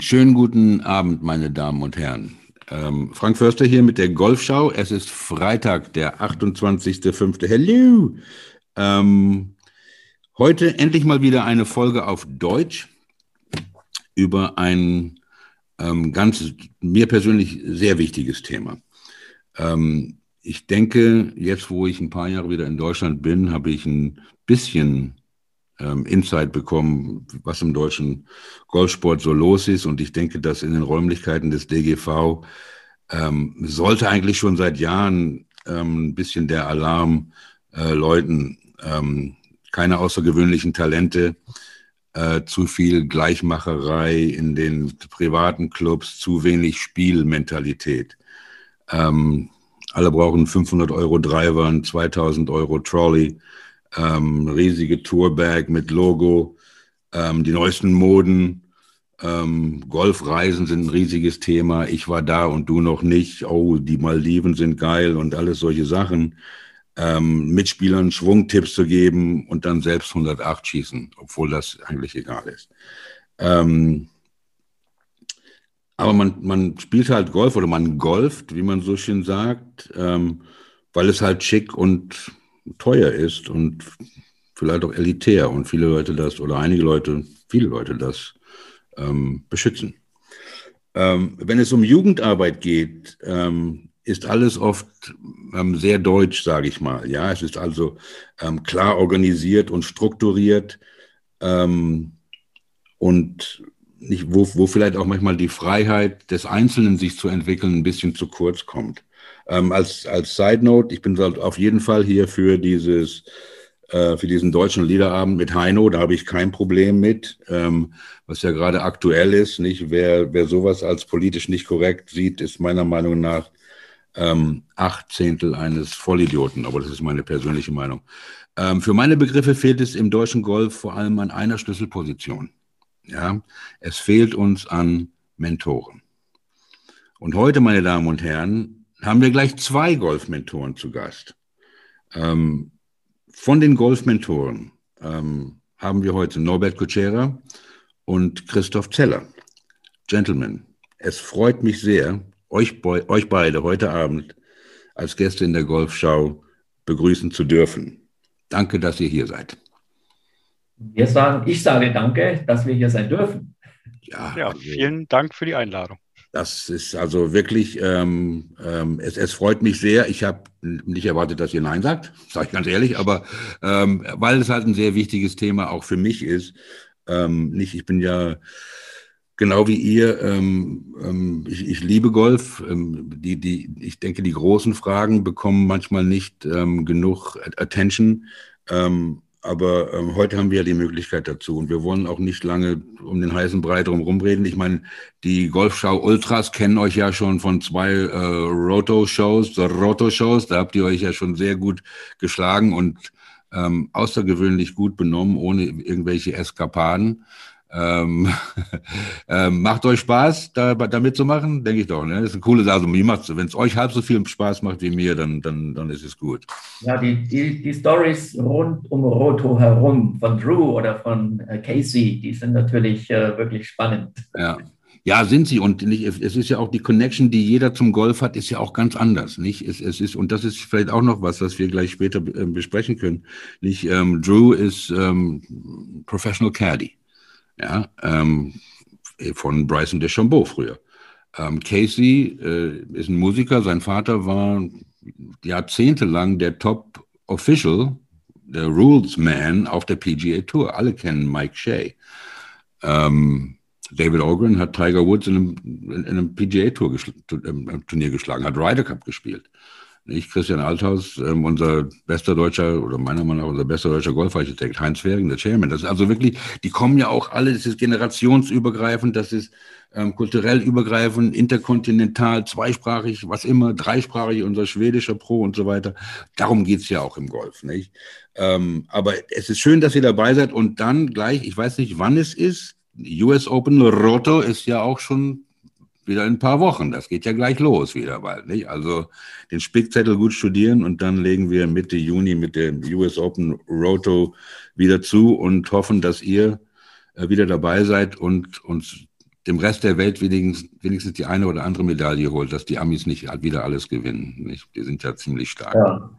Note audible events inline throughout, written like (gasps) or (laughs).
Schönen guten Abend, meine Damen und Herren. Ähm, Frank Förster hier mit der Golfschau. Es ist Freitag, der 28.05. Hello! Ähm, heute endlich mal wieder eine Folge auf Deutsch über ein ähm, ganz mir persönlich sehr wichtiges Thema. Ähm, ich denke, jetzt wo ich ein paar Jahre wieder in Deutschland bin, habe ich ein bisschen ähm, Insight bekommen, was im deutschen Golfsport so los ist. Und ich denke, dass in den Räumlichkeiten des DGV ähm, sollte eigentlich schon seit Jahren ähm, ein bisschen der Alarm äh, läuten. Ähm, keine außergewöhnlichen Talente, äh, zu viel Gleichmacherei in den privaten Clubs, zu wenig Spielmentalität. Ähm, alle brauchen 500 Euro Driver, 2000 Euro Trolley ähm, riesige Tourbag mit Logo, ähm, die neuesten Moden. Ähm, Golfreisen sind ein riesiges Thema. Ich war da und du noch nicht. Oh, die Maldiven sind geil und alles solche Sachen. Ähm, Mitspielern Schwungtipps zu geben und dann selbst 108 schießen, obwohl das eigentlich egal ist. Ähm, aber man, man spielt halt Golf oder man golft, wie man so schön sagt, ähm, weil es halt schick und teuer ist und vielleicht auch elitär und viele Leute das oder einige Leute, viele Leute das ähm, beschützen. Ähm, wenn es um Jugendarbeit geht, ähm, ist alles oft ähm, sehr deutsch, sage ich mal. Ja, es ist also ähm, klar organisiert und strukturiert ähm, und nicht, wo, wo vielleicht auch manchmal die Freiheit des Einzelnen sich zu entwickeln ein bisschen zu kurz kommt. Ähm, als, als Side Note, ich bin auf jeden Fall hier für dieses, äh, für diesen deutschen Liederabend mit Heino, da habe ich kein Problem mit, ähm, was ja gerade aktuell ist, nicht? Wer, wer sowas als politisch nicht korrekt sieht, ist meiner Meinung nach ähm, acht Zehntel eines Vollidioten, aber das ist meine persönliche Meinung. Ähm, für meine Begriffe fehlt es im deutschen Golf vor allem an einer Schlüsselposition. Ja, es fehlt uns an Mentoren. Und heute, meine Damen und Herren, haben wir gleich zwei Golfmentoren zu Gast. Ähm, von den Golfmentoren ähm, haben wir heute Norbert Kutschera und Christoph Zeller. Gentlemen, es freut mich sehr, euch, euch beide heute Abend als Gäste in der Golfschau begrüßen zu dürfen. Danke, dass ihr hier seid. Wir sagen, ich sage danke, dass wir hier sein dürfen. Ja, ja also, vielen Dank für die Einladung. Das ist also wirklich, ähm, ähm, es, es freut mich sehr. Ich habe nicht erwartet, dass ihr Nein sagt, (laughs) sage ich ganz ehrlich, aber ähm, weil es halt ein sehr wichtiges Thema auch für mich ist. Ähm, nicht, ich bin ja genau wie ihr, ähm, ähm, ich, ich liebe Golf. Ähm, die, die, ich denke, die großen Fragen bekommen manchmal nicht ähm, genug Attention. Ähm, aber ähm, heute haben wir ja die Möglichkeit dazu und wir wollen auch nicht lange um den heißen Brei drum rumreden. Ich meine, die Golfschau Ultras kennen euch ja schon von zwei äh, Roto-Shows, Roto-Shows. Da habt ihr euch ja schon sehr gut geschlagen und ähm, außergewöhnlich gut benommen, ohne irgendwelche Eskapaden. Ähm, (laughs) ähm, macht euch Spaß, da, da mitzumachen? Denke ich doch. Ne? Das ist eine coole Sache. Also, Wenn es euch halb so viel Spaß macht wie mir, dann, dann, dann ist es gut. Ja, die, die, die Stories rund um Roto herum von Drew oder von äh, Casey, die sind natürlich äh, wirklich spannend. Ja. Ja, sind sie. Und nicht, es ist ja auch die Connection, die jeder zum Golf hat, ist ja auch ganz anders. Nicht? Es, es ist, und das ist vielleicht auch noch was, was wir gleich später äh, besprechen können. Nicht? Ähm, Drew ist ähm, Professional Caddy ja, ähm, von Bryson DeChambeau früher. Ähm, Casey äh, ist ein Musiker, sein Vater war jahrzehntelang der Top Official, der Rules Man auf der PGA Tour. Alle kennen Mike Shea. Ähm, David Ogren hat Tiger Woods in einem, in einem PGA Tour geschl Turnier geschlagen, hat Ryder Cup gespielt. Ich, Christian Althaus, ähm, unser bester deutscher oder meiner Meinung nach unser bester deutscher Golfarchitekt, Heinz Fering, der Chairman. Das ist also wirklich, die kommen ja auch alle, das ist generationsübergreifend, das ist ähm, kulturell übergreifend, interkontinental, zweisprachig, was immer, dreisprachig, unser schwedischer Pro und so weiter. Darum geht's ja auch im Golf, nicht? Ähm, aber es ist schön, dass ihr dabei seid und dann gleich, ich weiß nicht, wann es ist, US Open Roto ist ja auch schon wieder in ein paar Wochen. Das geht ja gleich los wieder bald. Nicht? Also den Spickzettel gut studieren und dann legen wir Mitte Juni mit dem US Open Roto wieder zu und hoffen, dass ihr äh, wieder dabei seid und uns dem Rest der Welt wenigstens, wenigstens die eine oder andere Medaille holt, dass die Amis nicht wieder alles gewinnen. Nicht? Die sind ja ziemlich stark. Ja,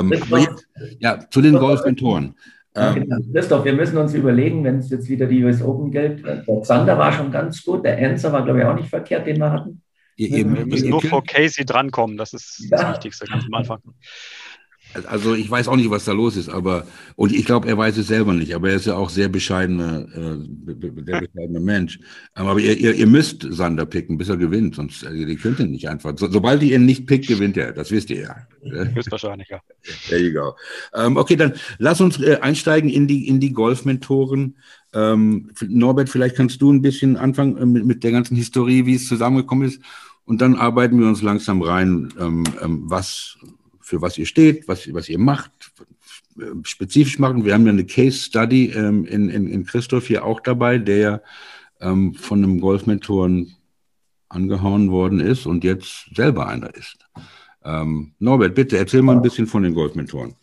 ähm, jetzt, ja zu den Golfmentoren. Ähm, Christoph, wir müssen uns überlegen, wenn es jetzt wieder die US Open gilt. Der Zander war schon ganz gut, der Enzer war, glaube ich, auch nicht verkehrt, den wir hatten. wir müssen nur vor Casey drankommen, das ist ja. das Wichtigste ganz am Anfang. Also ich weiß auch nicht, was da los ist, aber und ich glaube, er weiß es selber nicht, aber er ist ja auch sehr bescheidener, äh, sehr bescheidener Mensch. Ähm, aber ihr, ihr, ihr müsst Sander picken, bis er gewinnt, sonst also, ihr könnt ihn nicht einfach. So, sobald ihr ihn nicht pickt, gewinnt er. Das wisst ihr ja. (laughs) Höchstwahrscheinlich, ja. There you go. Ähm, okay, dann lass uns äh, einsteigen in die in die Golfmentoren. Ähm, Norbert, vielleicht kannst du ein bisschen anfangen äh, mit, mit der ganzen Historie, wie es zusammengekommen ist. Und dann arbeiten wir uns langsam rein, ähm, ähm, was für was ihr steht, was, was ihr macht, spezifisch machen. Wir haben ja eine Case Study ähm, in, in, in Christoph hier auch dabei, der ja ähm, von einem Golfmentoren angehauen worden ist und jetzt selber einer ist. Ähm, Norbert, bitte erzähl mal ein bisschen von den Golfmentoren.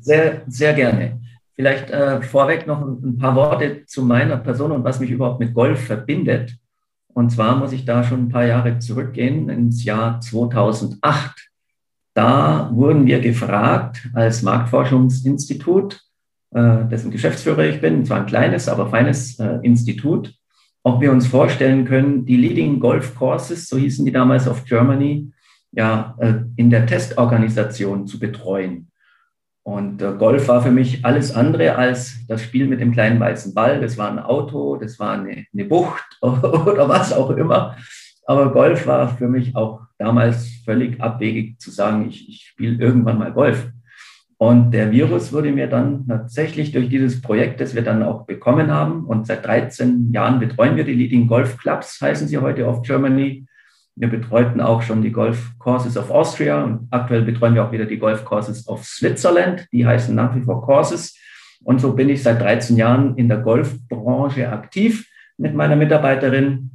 Sehr, sehr gerne. Vielleicht äh, vorweg noch ein, paar Worte zu meiner Person und was mich überhaupt mit Golf verbindet. Und zwar muss ich da schon ein paar Jahre zurückgehen, ins Jahr 2008. Da wurden wir gefragt als Marktforschungsinstitut, äh, dessen Geschäftsführer ich bin, zwar ein kleines, aber feines äh, Institut, ob wir uns vorstellen können, die Leading Golf Courses, so hießen die damals auf Germany, ja, äh, in der Testorganisation zu betreuen. Und Golf war für mich alles andere als das Spiel mit dem kleinen weißen Ball. Das war ein Auto, das war eine, eine Bucht (laughs) oder was auch immer. Aber Golf war für mich auch damals völlig abwegig zu sagen, ich, ich spiele irgendwann mal Golf. Und der Virus wurde mir dann tatsächlich durch dieses Projekt, das wir dann auch bekommen haben, und seit 13 Jahren betreuen wir die Leading Golf Clubs, heißen sie heute auf Germany. Wir betreuten auch schon die Golf Courses of Austria und aktuell betreuen wir auch wieder die Golf Courses of Switzerland. Die heißen nach wie vor Courses. Und so bin ich seit 13 Jahren in der Golfbranche aktiv mit meiner Mitarbeiterin.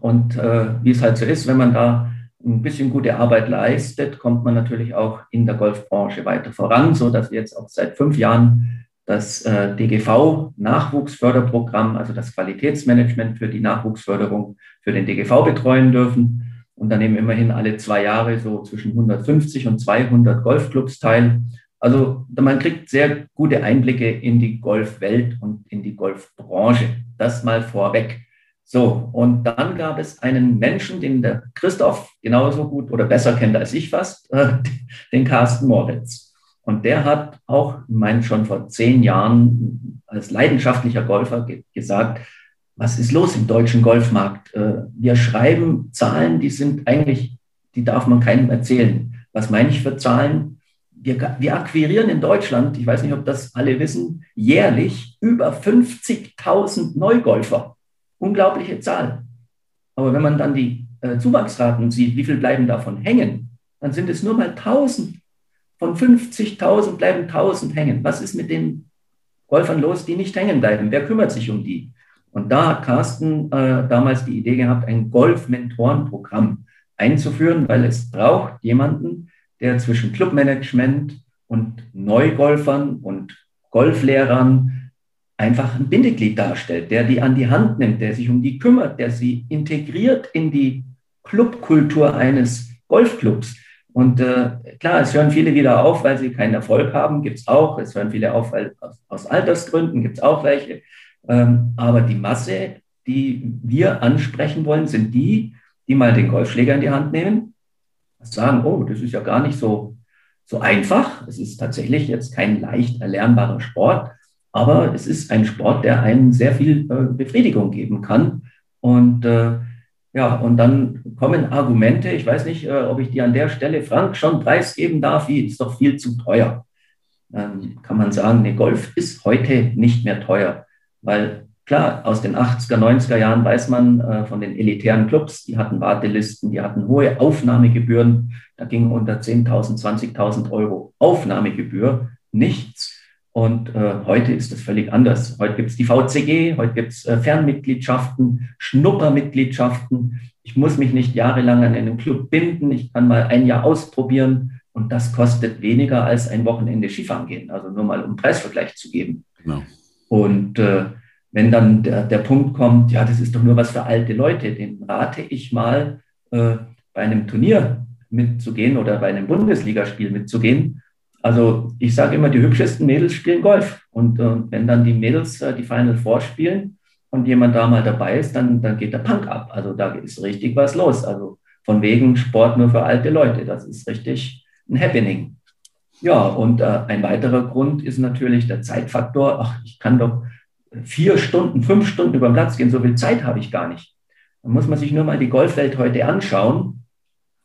Und äh, wie es halt so ist, wenn man da ein bisschen gute Arbeit leistet, kommt man natürlich auch in der Golfbranche weiter voran, so dass wir jetzt auch seit fünf Jahren das äh, DGV Nachwuchsförderprogramm, also das Qualitätsmanagement für die Nachwuchsförderung für den DGV betreuen dürfen. Und da nehmen immerhin alle zwei Jahre so zwischen 150 und 200 Golfclubs teil. Also man kriegt sehr gute Einblicke in die Golfwelt und in die Golfbranche. Das mal vorweg. So, und dann gab es einen Menschen, den der Christoph genauso gut oder besser kennt als ich fast, äh, (laughs) den Carsten Moritz. Und der hat auch, ich meine, schon vor zehn Jahren als leidenschaftlicher Golfer ge gesagt, was ist los im deutschen Golfmarkt? Äh, wir schreiben Zahlen, die sind eigentlich, die darf man keinem erzählen. Was meine ich für Zahlen? Wir, wir akquirieren in Deutschland, ich weiß nicht, ob das alle wissen, jährlich über 50.000 Neugolfer. Unglaubliche Zahl. Aber wenn man dann die äh, Zuwachsraten sieht, wie viel bleiben davon hängen, dann sind es nur mal 1000. Von 50.000 bleiben 1000 hängen. Was ist mit den Golfern los, die nicht hängen bleiben? Wer kümmert sich um die? Und da hat Carsten äh, damals die Idee gehabt, ein Golf-Mentoren-Programm einzuführen, weil es braucht jemanden, der zwischen Clubmanagement und Neugolfern und Golflehrern einfach ein Bindeglied darstellt, der die an die Hand nimmt, der sich um die kümmert, der sie integriert in die Clubkultur eines Golfclubs. Und äh, klar, es hören viele wieder auf, weil sie keinen Erfolg haben, gibt es auch. Es hören viele auf, weil aus, Altersgründen gibt es auch welche. Ähm, aber die Masse, die wir ansprechen wollen, sind die, die mal den Golfschläger in die Hand nehmen, sagen, oh, das ist ja gar nicht so, so einfach. Es ist tatsächlich jetzt kein leicht erlernbarer Sport. Aber es ist ein Sport, der einem sehr viel äh, Befriedigung geben kann. Und äh, ja, und dann kommen Argumente. Ich weiß nicht, äh, ob ich die an der Stelle, Frank, schon preisgeben darf. Wie ist doch viel zu teuer. Dann kann man sagen, nee, Golf ist heute nicht mehr teuer. Weil klar, aus den 80er, 90er Jahren weiß man von den elitären Clubs, die hatten Wartelisten, die hatten hohe Aufnahmegebühren. Da ging unter 10.000, 20.000 Euro Aufnahmegebühr nichts. Und äh, heute ist das völlig anders. Heute gibt es die VCG, heute gibt es äh, Fernmitgliedschaften, Schnuppermitgliedschaften. Ich muss mich nicht jahrelang an einen Club binden. Ich kann mal ein Jahr ausprobieren und das kostet weniger als ein Wochenende Skifahren gehen. Also nur mal um Preisvergleich zu geben. Genau. Und äh, wenn dann der, der Punkt kommt, ja, das ist doch nur was für alte Leute, den rate ich mal, äh, bei einem Turnier mitzugehen oder bei einem Bundesligaspiel mitzugehen. Also ich sage immer, die hübschesten Mädels spielen Golf. Und äh, wenn dann die Mädels äh, die Final Four spielen und jemand da mal dabei ist, dann, dann geht der Punk ab. Also da ist richtig was los. Also von wegen Sport nur für alte Leute. Das ist richtig ein Happening. Ja, und äh, ein weiterer Grund ist natürlich der Zeitfaktor. Ach, ich kann doch vier Stunden, fünf Stunden über den Platz gehen, so viel Zeit habe ich gar nicht. Da muss man sich nur mal die Golfwelt heute anschauen.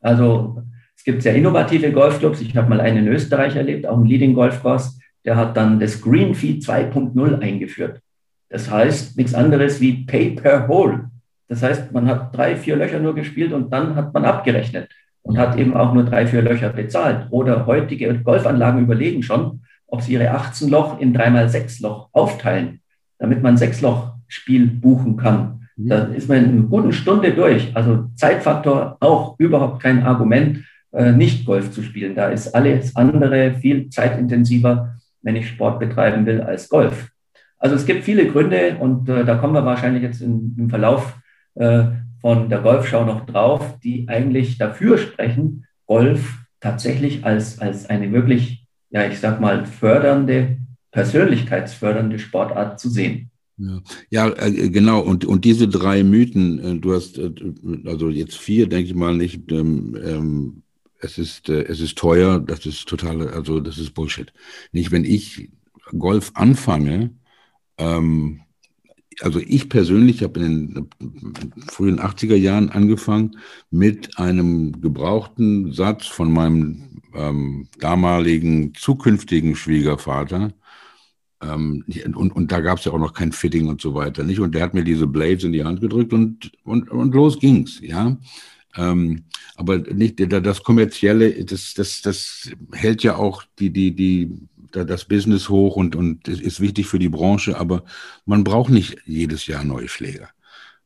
Also es gibt sehr innovative Golfclubs. Ich habe mal einen in Österreich erlebt, auch ein Leading Golf Course. Der hat dann das Green Fee 2.0 eingeführt. Das heißt nichts anderes wie Pay per Hole. Das heißt, man hat drei, vier Löcher nur gespielt und dann hat man abgerechnet und hat eben auch nur drei, vier Löcher bezahlt. Oder heutige Golfanlagen überlegen schon, ob sie ihre 18 Loch in dreimal sechs Loch aufteilen, damit man sechs Loch Spiel buchen kann. Mhm. Da ist man in einer guten Stunde durch. Also Zeitfaktor auch überhaupt kein Argument, nicht Golf zu spielen. Da ist alles andere viel zeitintensiver, wenn ich Sport betreiben will, als Golf. Also es gibt viele Gründe und äh, da kommen wir wahrscheinlich jetzt in, im Verlauf äh, von der Golfschau noch drauf, die eigentlich dafür sprechen, Golf tatsächlich als, als eine wirklich, ja, ich sag mal, fördernde, persönlichkeitsfördernde Sportart zu sehen. Ja, äh, genau. Und, und diese drei Mythen, äh, du hast äh, also jetzt vier, denke ich mal nicht. Ähm, ähm, es ist, äh, es ist teuer, das ist total, also das ist Bullshit. Nicht, wenn ich Golf anfange, ähm, also ich persönlich habe in den frühen 80er Jahren angefangen mit einem gebrauchten Satz von meinem ähm, damaligen zukünftigen Schwiegervater. Ähm, und, und da gab es ja auch noch kein Fitting und so weiter, nicht? Und der hat mir diese Blades in die Hand gedrückt und, und, und los ging's, ja. Ähm, aber nicht das kommerzielle, das, das, das hält ja auch die, die, die das Business hoch und, und ist wichtig für die Branche, aber man braucht nicht jedes Jahr neue Schläger.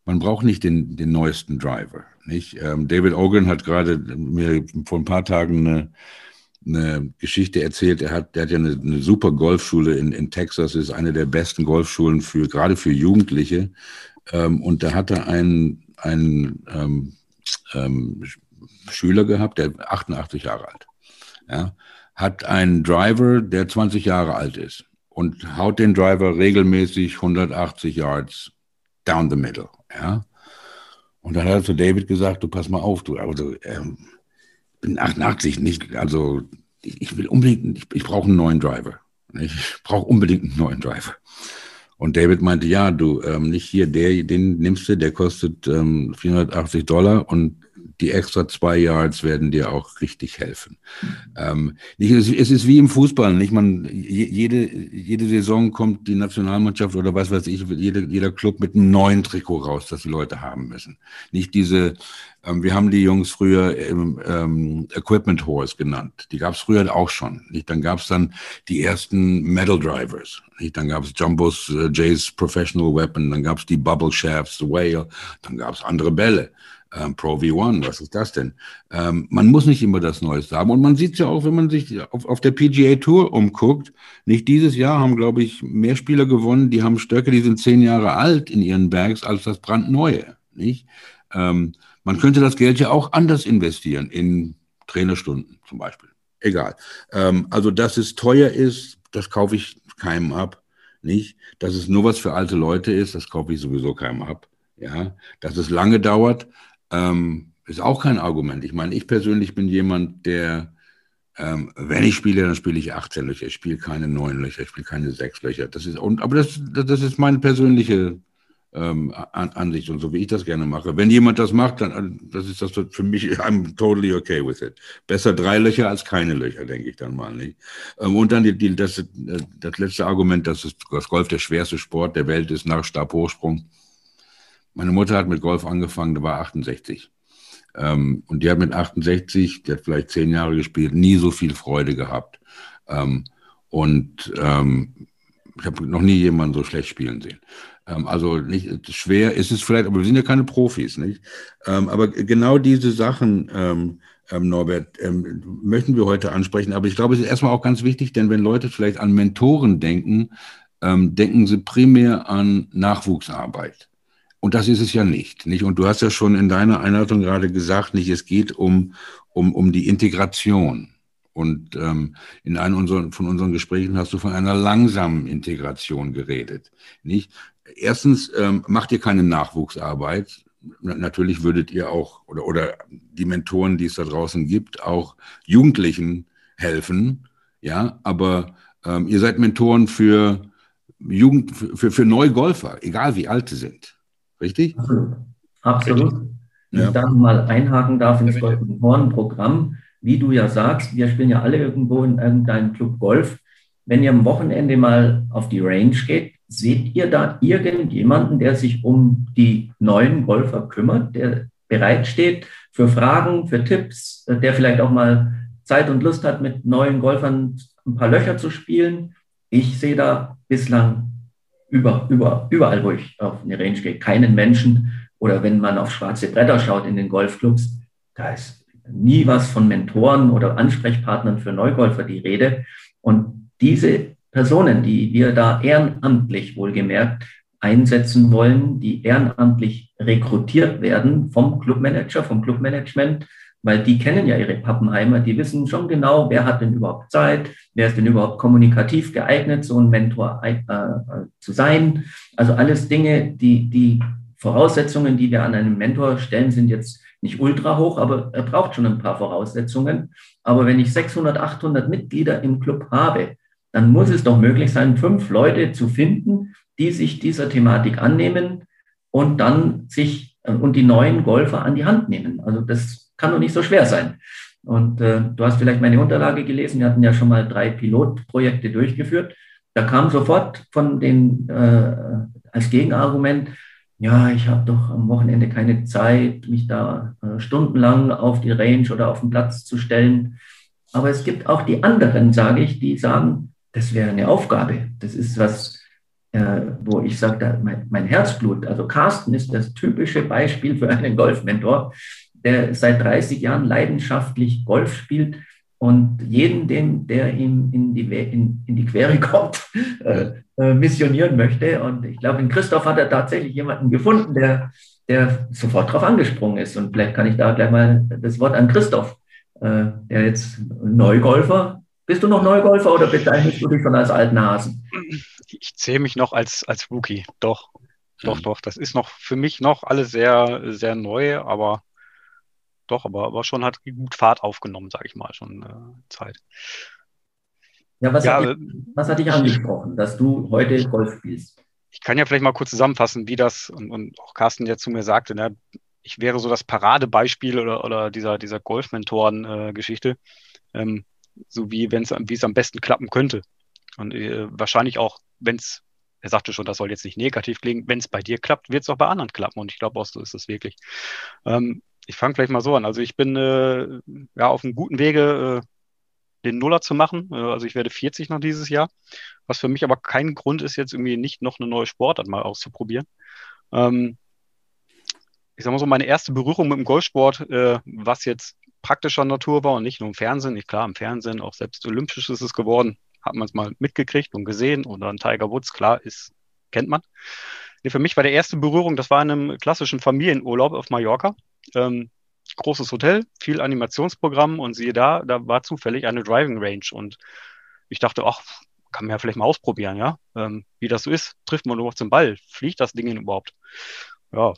Man braucht nicht den, den neuesten Driver. Nicht? Ähm, David Ogan hat gerade mir vor ein paar Tagen eine, eine Geschichte erzählt. Er hat, der hat ja eine, eine super Golfschule in, in Texas, ist eine der besten Golfschulen für gerade für Jugendliche. Ähm, und da hat er einen, einen ähm, ähm, Schüler gehabt, der 88 Jahre alt. Ja, hat einen Driver, der 20 Jahre alt ist und haut den Driver regelmäßig 180 Yards down the middle. Ja? Und dann hat er zu David gesagt, du pass mal auf, du, also ähm, bin 88, nicht, also ich, ich will unbedingt, ich, ich brauche einen neuen Driver. Ich brauche unbedingt einen neuen Driver. Und David meinte, ja, du, ähm, nicht hier, der, den nimmst du, der kostet ähm, 480 Dollar und die extra zwei Yards werden dir auch richtig helfen. Ähm, nicht, es, ist wie im Fußball, nicht? Man, jede, jede Saison kommt die Nationalmannschaft oder was weiß ich, jeder, jeder Club mit einem neuen Trikot raus, das die Leute haben müssen. Nicht diese, ähm, wir haben die Jungs früher ähm, ähm Equipment Horse genannt. Die gab es früher auch schon. Nicht? Dann gab es dann die ersten Metal Drivers. Nicht? Dann gab es Jumbos, äh, Jay's Professional Weapon, dann gab es die Bubble Shafts, The Whale, dann gab es andere Bälle ähm, Pro V1, was ist das denn? Ähm, man muss nicht immer das Neueste haben. Und man sieht es ja auch, wenn man sich auf, auf der PGA Tour umguckt. Nicht dieses Jahr haben, glaube ich, mehr Spieler gewonnen, die haben Stöcke, die sind zehn Jahre alt in ihren Bags, als das brandneue. Nicht? Ähm, man könnte das Geld ja auch anders investieren, in Trainerstunden zum Beispiel. Egal. Ähm, also, dass es teuer ist, das kaufe ich keinem ab. Nicht? Dass es nur was für alte Leute ist, das kaufe ich sowieso keinem ab. Ja, dass es lange dauert, ähm, ist auch kein Argument. Ich meine, ich persönlich bin jemand, der, ähm, wenn ich spiele, dann spiele ich 18 Löcher. Ich spiele keine 9 Löcher, ich spiele keine 6 Löcher. Das ist, und, aber das, das ist meine persönliche ähm, Ansicht und so, wie ich das gerne mache. Wenn jemand das macht, dann das ist das für mich, (laughs) I'm totally okay with it. Besser drei Löcher als keine Löcher, denke ich dann mal. Nicht? Ähm, und dann die, die, das, das letzte Argument, dass das Golf der schwerste Sport der Welt ist nach Stabhochsprung. Meine Mutter hat mit Golf angefangen, da war 68. Ähm, und die hat mit 68, die hat vielleicht zehn Jahre gespielt, nie so viel Freude gehabt. Ähm, und ähm, ich habe noch nie jemanden so schlecht spielen sehen. Ähm, also nicht schwer ist es vielleicht, aber wir sind ja keine Profis, nicht? Ähm, aber genau diese Sachen, ähm, Norbert, möchten wir heute ansprechen. Aber ich glaube, es ist erstmal auch ganz wichtig, denn wenn Leute vielleicht an Mentoren denken, denken Sie primär an Nachwuchsarbeit. Und das ist es ja nicht, nicht. Und du hast ja schon in deiner Einleitung gerade gesagt, nicht, es geht um, um, um die Integration. Und ähm, in einem unserer, von unseren Gesprächen hast du von einer langsamen Integration geredet. Nicht? Erstens ähm, macht ihr keine Nachwuchsarbeit. Natürlich würdet ihr auch, oder, oder die Mentoren, die es da draußen gibt, auch Jugendlichen helfen. Ja, aber ähm, ihr seid Mentoren für Jugend, für, für neue Golfer, egal wie alt sie sind. Richtig? Absolut. Absolut. Wenn ja. ich da mal einhaken darf ins Golf-Mentoren-Programm, wie du ja sagst, wir spielen ja alle irgendwo in irgendeinem Club Golf. Wenn ihr am Wochenende mal auf die Range geht, seht ihr da irgendjemanden, der sich um die neuen Golfer kümmert, der bereitsteht für Fragen, für Tipps, der vielleicht auch mal Zeit und Lust hat, mit neuen Golfern ein paar Löcher zu spielen? Ich sehe da bislang über, über, überall, wo ich auf eine Range gehe, keinen Menschen. Oder wenn man auf schwarze Bretter schaut in den Golfclubs, da ist nie was von Mentoren oder Ansprechpartnern für Neugolfer die Rede. Und diese Personen, die wir da ehrenamtlich wohlgemerkt einsetzen wollen, die ehrenamtlich rekrutiert werden vom Clubmanager, vom Clubmanagement, weil die kennen ja ihre Pappenheimer, die wissen schon genau, wer hat denn überhaupt Zeit, wer ist denn überhaupt kommunikativ geeignet, so ein Mentor äh, äh, zu sein. Also alles Dinge, die, die Voraussetzungen, die wir an einen Mentor stellen, sind jetzt nicht ultra hoch, aber er braucht schon ein paar Voraussetzungen. Aber wenn ich 600, 800 Mitglieder im Club habe, dann muss es doch möglich sein, fünf Leute zu finden, die sich dieser Thematik annehmen und dann sich äh, und die neuen Golfer an die Hand nehmen. Also das kann doch nicht so schwer sein. Und äh, du hast vielleicht meine Unterlage gelesen. Wir hatten ja schon mal drei Pilotprojekte durchgeführt. Da kam sofort von den äh, als Gegenargument, ja, ich habe doch am Wochenende keine Zeit, mich da äh, stundenlang auf die Range oder auf den Platz zu stellen. Aber es gibt auch die anderen, sage ich, die sagen, das wäre eine Aufgabe. Das ist was, äh, wo ich sage, mein, mein, Herzblut, also Carsten ist das typische Beispiel für einen Golfmentor, der seit 30 Jahren leidenschaftlich Golf spielt und jeden, den, der ihm in die, in, in die Quere (laughs) kommt, äh, äh, missionieren möchte. Und ich glaube, in Christoph hat er tatsächlich jemanden gefunden, der, der sofort darauf angesprungen ist. Und vielleicht kann ich da gleich mal das Wort an Christoph, äh, der jetzt Neugolfer. Bist du noch Neugolfer oder bezeichnest du dich schon als alten Hasen? Ich zähle mich noch als, als Rookie, doch. Doch, mhm. doch. Das ist noch für mich noch alles sehr, sehr neu, aber doch, aber, aber schon hat gut Fahrt aufgenommen, sage ich mal, schon äh, Zeit. Ja, was, ja, hat dich, was hat dich angesprochen, dass du heute Golf spielst? Ich kann ja vielleicht mal kurz zusammenfassen, wie das, und, und auch Carsten ja zu mir sagte, ne, ich wäre so das Paradebeispiel oder, oder dieser, dieser Golf-Mentoren-Geschichte, äh, ähm, so wie wie es am besten klappen könnte. Und äh, wahrscheinlich auch, wenn es, er sagte schon, das soll jetzt nicht negativ klingen, wenn es bei dir klappt, wird es auch bei anderen klappen. Und ich glaube auch, so ist es wirklich. Ähm, ich fange vielleicht mal so an. Also ich bin äh, ja auf einem guten Wege, äh, den Nuller zu machen. Äh, also ich werde 40 noch dieses Jahr, was für mich aber kein Grund ist, jetzt irgendwie nicht noch eine neue Sportart mal auszuprobieren. Ähm, ich sag mal so, meine erste Berührung mit dem Golfsport, äh, was jetzt praktischer Natur war und nicht nur im Fernsehen. Ich, klar, im Fernsehen, auch selbst olympisch ist es geworden, hat man es mal mitgekriegt und gesehen. Oder ein Tiger Woods, klar, ist, kennt man. Nee, für mich war der erste Berührung, das war in einem klassischen Familienurlaub auf Mallorca. Ähm, großes Hotel, viel Animationsprogramm und siehe da, da war zufällig eine Driving Range und ich dachte, ach, kann man ja vielleicht mal ausprobieren, ja, ähm, wie das so ist. Trifft man nur zum Ball, fliegt das Ding überhaupt? Ja,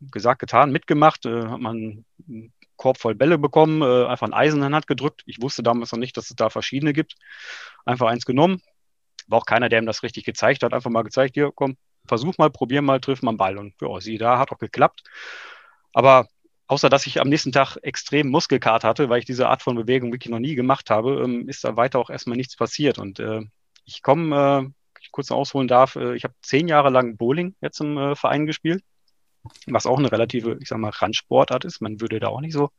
gesagt, getan, mitgemacht, äh, hat man einen Korb voll Bälle bekommen, äh, einfach ein Eisen in die Hand gedrückt. Ich wusste damals noch nicht, dass es da verschiedene gibt. Einfach eins genommen. War auch keiner, der ihm das richtig gezeigt hat. Einfach mal gezeigt, hier, komm, versuch mal, probier mal, triff mal einen Ball. Und ja, sieh da, hat auch geklappt. Aber außer dass ich am nächsten Tag extrem Muskelkater hatte, weil ich diese Art von Bewegung wirklich noch nie gemacht habe, ähm, ist da weiter auch erstmal nichts passiert. Und äh, ich komme, äh, ich kurz ausholen darf, äh, ich habe zehn Jahre lang Bowling jetzt im äh, Verein gespielt, was auch eine relative, ich sag mal, Randsportart ist. Man würde da auch nicht so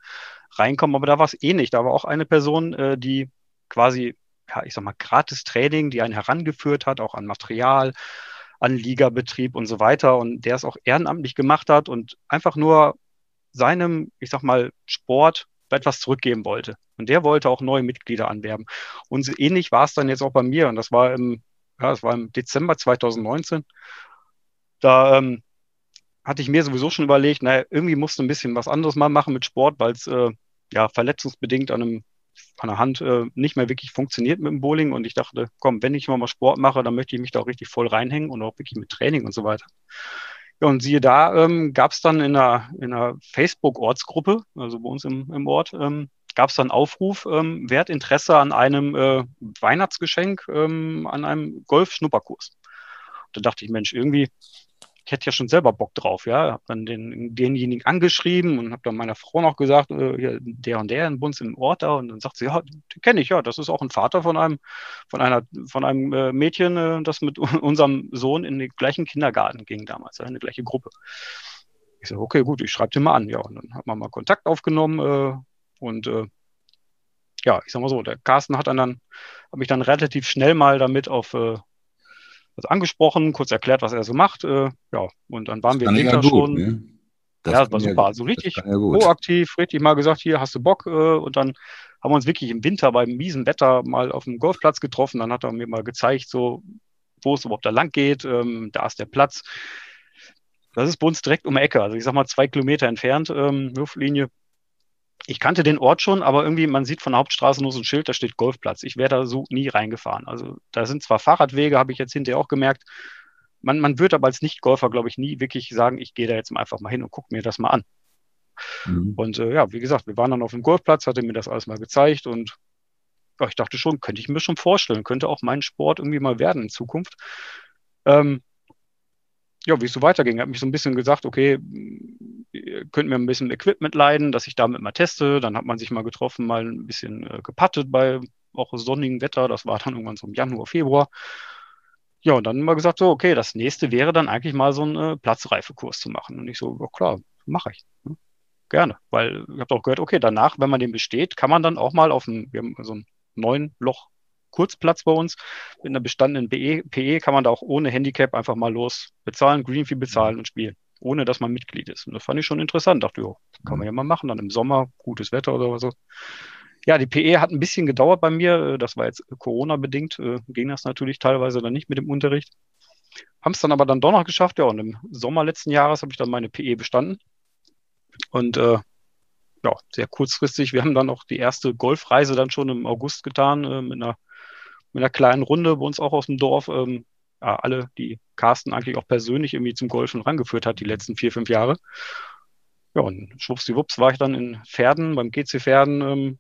reinkommen, aber da war es ähnlich. Da war auch eine Person, äh, die quasi, ja, ich sag mal, gratis Training, die einen herangeführt hat, auch an Material, an Ligabetrieb und so weiter und der es auch ehrenamtlich gemacht hat und einfach nur seinem, ich sag mal, Sport etwas zurückgeben wollte. Und der wollte auch neue Mitglieder anwerben. Und so ähnlich war es dann jetzt auch bei mir. Und das war im Ja, es war im Dezember 2019. Da ähm, hatte ich mir sowieso schon überlegt, naja, irgendwie musste ein bisschen was anderes mal machen mit Sport, weil es äh, ja verletzungsbedingt an, einem, an der Hand äh, nicht mehr wirklich funktioniert mit dem Bowling. Und ich dachte, komm, wenn ich mal Sport mache, dann möchte ich mich da auch richtig voll reinhängen und auch wirklich mit Training und so weiter. Ja, und siehe da, ähm, gab es dann in einer, in einer Facebook-Ortsgruppe, also bei uns im, im Ort, ähm, gab es dann Aufruf, ähm, wer hat Interesse an einem äh, Weihnachtsgeschenk, ähm, an einem Golf-Schnupperkurs. Da dachte ich, Mensch, irgendwie hätte ja schon selber Bock drauf, ja. Habe dann den, denjenigen angeschrieben und habe dann meiner Frau noch gesagt, äh, der und der in Bunz im Ort da. Und dann sagt sie, ja, kenne ich, ja, das ist auch ein Vater von einem, von einer, von einem äh, Mädchen, äh, das mit (laughs) unserem Sohn in den gleichen Kindergarten ging damals, ja, in die gleiche Gruppe. Ich sage, okay, gut, ich schreibe den mal an. Ja, und dann hat man mal Kontakt aufgenommen äh, und äh, ja, ich sag mal so, der Carsten hat dann, hat mich dann relativ schnell mal damit auf also angesprochen, kurz erklärt, was er so macht. Äh, ja, und dann waren das wir im Winter ja schon. Ne? Das ja, das war super. Ja, also richtig ja proaktiv, richtig mal gesagt, hier hast du Bock. Äh, und dann haben wir uns wirklich im Winter beim miesen Wetter mal auf dem Golfplatz getroffen. Dann hat er mir mal gezeigt, so, wo es überhaupt da lang geht. Ähm, da ist der Platz. Das ist bei uns direkt um die Ecke. Also ich sag mal zwei Kilometer entfernt, ähm, Luftlinie ich kannte den Ort schon, aber irgendwie, man sieht von der Hauptstraße nur so ein Schild, da steht Golfplatz. Ich wäre da so nie reingefahren. Also da sind zwar Fahrradwege, habe ich jetzt hinterher auch gemerkt. Man, man wird aber als Nicht-Golfer, glaube ich, nie wirklich sagen, ich gehe da jetzt einfach mal hin und gucke mir das mal an. Mhm. Und äh, ja, wie gesagt, wir waren dann auf dem Golfplatz, hatte mir das alles mal gezeigt und ja, ich dachte schon, könnte ich mir schon vorstellen, könnte auch mein Sport irgendwie mal werden in Zukunft. Ähm, ja, wie es so weiterging, hat mich so ein bisschen gesagt, okay, könnten wir ein bisschen Equipment leiden, dass ich damit mal teste. Dann hat man sich mal getroffen, mal ein bisschen äh, gepattet bei auch sonnigem Wetter. Das war dann irgendwann so im Januar, Februar. Ja, und dann mal gesagt, so, okay, das nächste wäre dann eigentlich mal so einen äh, Platzreifekurs zu machen. Und ich so, ja, klar, mache ich. Ne? Gerne. Weil ich habe auch gehört, okay, danach, wenn man den besteht, kann man dann auch mal auf einen, wir haben so einen neuen Loch Kurzplatz bei uns. Mit einer bestandenen PE, PE kann man da auch ohne Handicap einfach mal los bezahlen, Greenfee bezahlen und spielen, ohne dass man Mitglied ist. Und das fand ich schon interessant. Dachte, jo, kann man ja mal machen, dann im Sommer, gutes Wetter oder so. Ja, die PE hat ein bisschen gedauert bei mir. Das war jetzt Corona-bedingt, äh, ging das natürlich teilweise dann nicht mit dem Unterricht. Haben es dann aber dann doch noch geschafft, ja, und im Sommer letzten Jahres habe ich dann meine PE bestanden. Und äh, ja, sehr kurzfristig. Wir haben dann auch die erste Golfreise dann schon im August getan, äh, mit einer mit einer kleinen Runde bei uns auch aus dem Dorf. Ähm, ja, alle, die Carsten eigentlich auch persönlich irgendwie zum Golfen rangeführt hat, die letzten vier, fünf Jahre. Ja, und schwuppsdiwupps war ich dann in Pferden, beim GC Pferden ähm,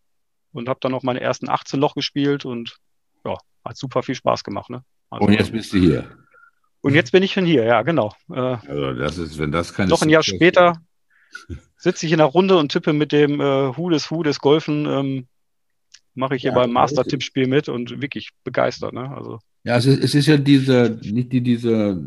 und habe dann auch meine ersten 18 Loch gespielt und ja, hat super viel Spaß gemacht. Ne? Also, und jetzt bist du hier. Und jetzt bin ich schon hier, ja, genau. Äh, also das ist, wenn das keine Noch ein Jahr später sitze ich in der Runde und tippe mit dem äh, Hu des Hu des Golfen ähm, mache ich hier ja, beim Master-Tippspiel mit und wirklich begeistert. Ne? Also. Ja, es ist, es ist ja dieser, nicht die, dieser,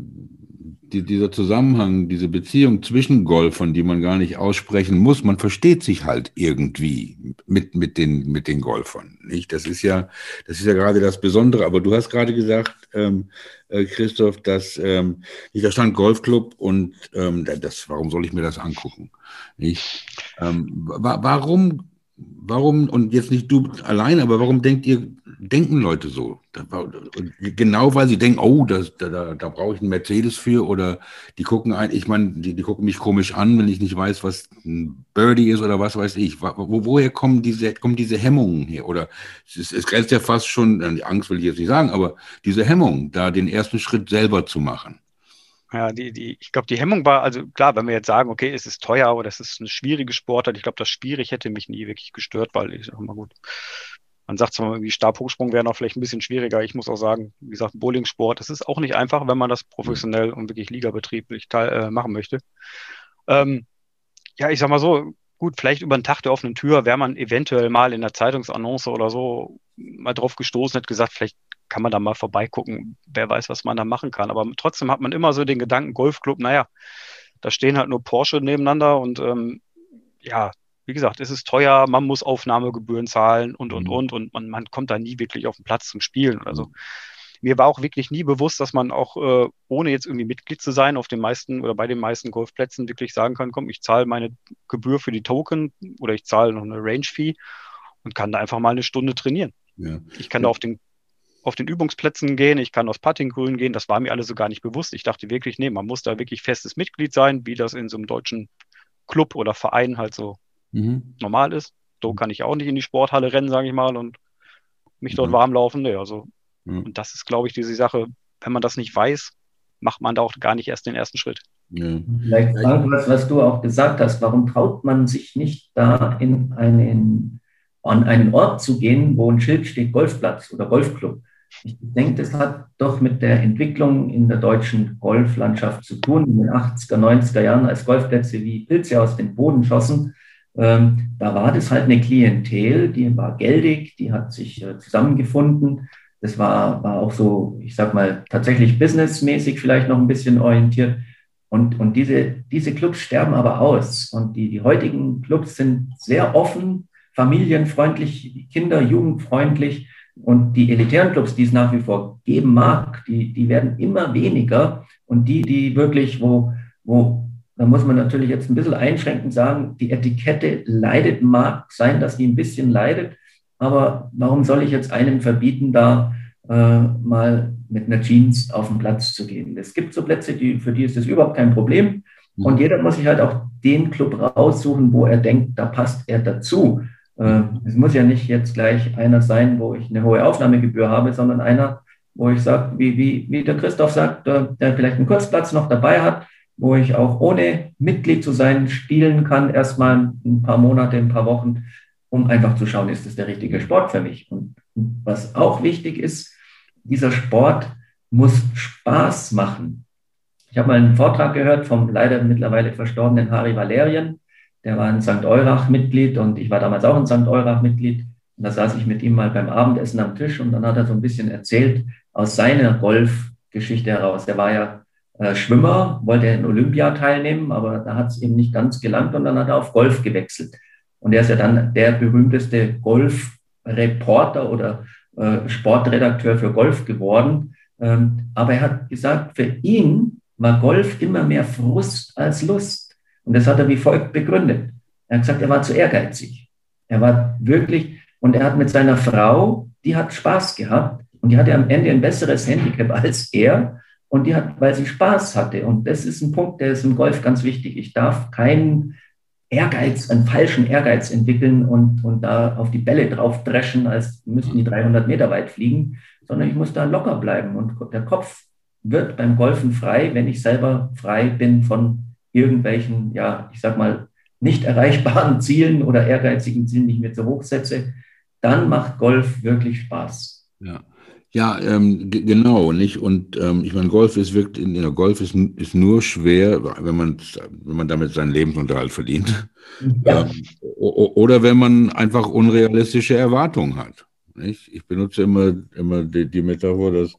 die, dieser Zusammenhang, diese Beziehung zwischen Golfern, die man gar nicht aussprechen muss. Man versteht sich halt irgendwie mit, mit, den, mit den Golfern. Nicht? Das ist ja, das ist ja gerade das Besondere. Aber du hast gerade gesagt, ähm, äh, Christoph, dass ähm, da stand Golfclub und ähm, das, warum soll ich mir das angucken? Nicht? Ähm, wa warum warum, und jetzt nicht du allein, aber warum denkt ihr, denken Leute so? Genau weil sie denken, oh, das, da, da, da brauche ich einen Mercedes für oder die gucken ein, ich meine, die, die gucken mich komisch an, wenn ich nicht weiß, was ein Birdie ist oder was weiß ich. Wo, woher kommen diese, kommen diese Hemmungen her? Oder es, es grenzt ja fast schon, die Angst will ich jetzt nicht sagen, aber diese Hemmung, da den ersten Schritt selber zu machen. Ja, die, die, ich glaube, die Hemmung war, also klar, wenn wir jetzt sagen, okay, es ist teuer oder es ist eine schwierige Sportart, ich glaube, das schwierig hätte mich nie wirklich gestört, weil ich sage mal gut, man sagt zwar irgendwie Stabhochsprung wäre noch vielleicht ein bisschen schwieriger. Ich muss auch sagen, wie gesagt, Bowlingsport, das ist auch nicht einfach, wenn man das professionell und wirklich ligabetrieblich äh, machen möchte. Ähm, ja, ich sag mal so, gut, vielleicht über den Tag der offenen Tür wäre man eventuell mal in der Zeitungsannonce oder so mal drauf gestoßen, hat gesagt, vielleicht kann man da mal vorbeigucken. Wer weiß, was man da machen kann. Aber trotzdem hat man immer so den Gedanken, Golfclub, naja, da stehen halt nur Porsche nebeneinander und ähm, ja, wie gesagt, es ist teuer, man muss Aufnahmegebühren zahlen und, und, mhm. und, und man, man kommt da nie wirklich auf den Platz zum Spielen oder so. Mhm. Mir war auch wirklich nie bewusst, dass man auch, äh, ohne jetzt irgendwie Mitglied zu sein, auf den meisten oder bei den meisten Golfplätzen wirklich sagen kann, komm, ich zahle meine Gebühr für die Token oder ich zahle noch eine Range-Fee und kann da einfach mal eine Stunde trainieren. Ja. Ich kann da auf den auf den Übungsplätzen gehen, ich kann aufs Puttinggrün gehen. Das war mir alles so gar nicht bewusst. Ich dachte wirklich, nee, man muss da wirklich festes Mitglied sein, wie das in so einem deutschen Club oder Verein halt so mhm. normal ist. So kann ich auch nicht in die Sporthalle rennen, sage ich mal, und mich dort mhm. warm laufen. Nee, also, mhm. und das ist, glaube ich, diese Sache, wenn man das nicht weiß, macht man da auch gar nicht erst den ersten Schritt. Ja. Vielleicht Frank, was, was du auch gesagt hast, warum traut man sich nicht da in einen, an einen Ort zu gehen, wo ein Schild steht, Golfplatz oder Golfclub? Ich denke, das hat doch mit der Entwicklung in der deutschen Golflandschaft zu tun. In den 80er, 90er Jahren, als Golfplätze wie Pilze aus dem Boden schossen, ähm, da war das halt eine Klientel, die war geldig, die hat sich äh, zusammengefunden. Das war, war auch so, ich sag mal, tatsächlich businessmäßig vielleicht noch ein bisschen orientiert. Und, und diese, diese Clubs sterben aber aus. Und die, die heutigen Clubs sind sehr offen, familienfreundlich, kinder-, jugendfreundlich. Und die elitären Clubs, die es nach wie vor geben mag, die, die werden immer weniger. Und die, die wirklich, wo, wo, da muss man natürlich jetzt ein bisschen einschränkend sagen, die Etikette leidet, mag sein, dass die ein bisschen leidet. Aber warum soll ich jetzt einem verbieten, da äh, mal mit einer Jeans auf den Platz zu gehen? Es gibt so Plätze, die, für die ist das überhaupt kein Problem. Und jeder muss sich halt auch den Club raussuchen, wo er denkt, da passt er dazu. Äh, es muss ja nicht jetzt gleich einer sein, wo ich eine hohe Aufnahmegebühr habe, sondern einer, wo ich sage, wie, wie, wie der Christoph sagt, der vielleicht einen Kurzplatz noch dabei hat, wo ich auch ohne Mitglied zu sein spielen kann, erstmal ein paar Monate, ein paar Wochen, um einfach zu schauen, ist das der richtige Sport für mich. Und was auch wichtig ist, dieser Sport muss Spaß machen. Ich habe mal einen Vortrag gehört vom leider mittlerweile verstorbenen Harry Valerien. Der war ein St. Eurach Mitglied und ich war damals auch ein St. Eurach Mitglied. Und da saß ich mit ihm mal beim Abendessen am Tisch und dann hat er so ein bisschen erzählt aus seiner Golfgeschichte heraus. Der war ja äh, Schwimmer, wollte in Olympia teilnehmen, aber da hat es ihm nicht ganz gelangt und dann hat er auf Golf gewechselt. Und er ist ja dann der berühmteste Golfreporter oder äh, Sportredakteur für Golf geworden. Ähm, aber er hat gesagt, für ihn war Golf immer mehr Frust als Lust. Und das hat er wie folgt begründet. Er hat gesagt, er war zu ehrgeizig. Er war wirklich, und er hat mit seiner Frau, die hat Spaß gehabt und die hatte am Ende ein besseres Handicap als er. Und die hat, weil sie Spaß hatte. Und das ist ein Punkt, der ist im Golf ganz wichtig. Ich darf keinen Ehrgeiz, einen falschen Ehrgeiz entwickeln und, und da auf die Bälle drauf dreschen, als müssten die 300 Meter weit fliegen, sondern ich muss da locker bleiben. Und der Kopf wird beim Golfen frei, wenn ich selber frei bin von irgendwelchen, ja, ich sag mal, nicht erreichbaren (laughs) Zielen oder ehrgeizigen Zielen, die ich mir zu hoch setze, dann macht Golf wirklich Spaß. Ja. Ja, ähm, genau, nicht? Und ähm, ich meine, Golf ist der Golf ist, ist nur schwer, wenn man wenn man damit seinen Lebensunterhalt verdient. Ja. Ähm, oder wenn man einfach unrealistische Erwartungen hat. Nicht? Ich benutze immer, immer die, die Metaphor, dass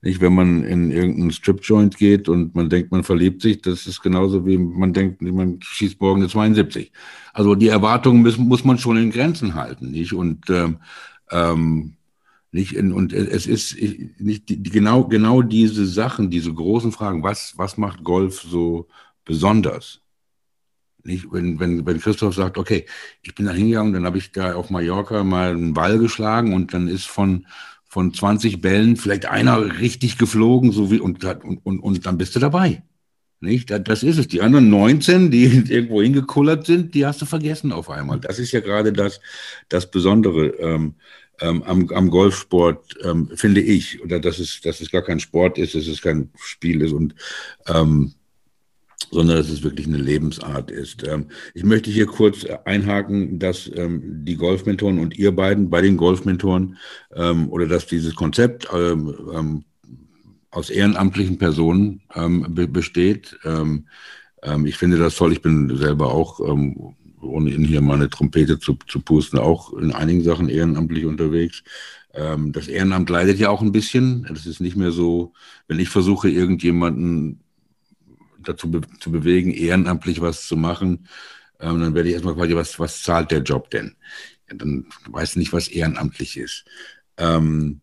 nicht, wenn man in irgendeinen Strip-Joint geht und man denkt, man verliebt sich, das ist genauso wie man denkt, man schießt morgen eine 72. Also die Erwartungen müssen, muss man schon in Grenzen halten, nicht? Und ähm, ähm, nicht in, und es ist nicht die, genau genau diese Sachen, diese großen Fragen. Was was macht Golf so besonders? Nicht, wenn, wenn, wenn Christoph sagt, okay, ich bin da hingegangen, dann habe ich da auf Mallorca mal einen Ball geschlagen und dann ist von von 20 Bällen vielleicht einer richtig geflogen, so wie, und, und, und, und dann bist du dabei. Nicht? Das ist es. Die anderen 19, die (laughs) irgendwo hingekullert sind, die hast du vergessen auf einmal. Das ist ja gerade das, das Besondere ähm, ähm, am, am Golfsport, ähm, finde ich. Oder dass es, dass es gar kein Sport ist, dass es kein Spiel ist und ähm, sondern dass es wirklich eine Lebensart ist. Ähm, ich möchte hier kurz einhaken, dass ähm, die Golfmentoren und ihr beiden bei den Golfmentoren ähm, oder dass dieses Konzept aus ehrenamtlichen Personen besteht. ich finde das toll. Ich bin selber auch, ohne Ihnen hier meine Trompete zu, zu pusten, auch in einigen Sachen ehrenamtlich unterwegs. das Ehrenamt leidet ja auch ein bisschen. Das ist nicht mehr so, wenn ich versuche, irgendjemanden dazu be zu bewegen, ehrenamtlich was zu machen, ähm, dann werde ich erstmal fragen, was, was zahlt der Job denn? Ja, dann weiß ich nicht, was ehrenamtlich ist. Ähm,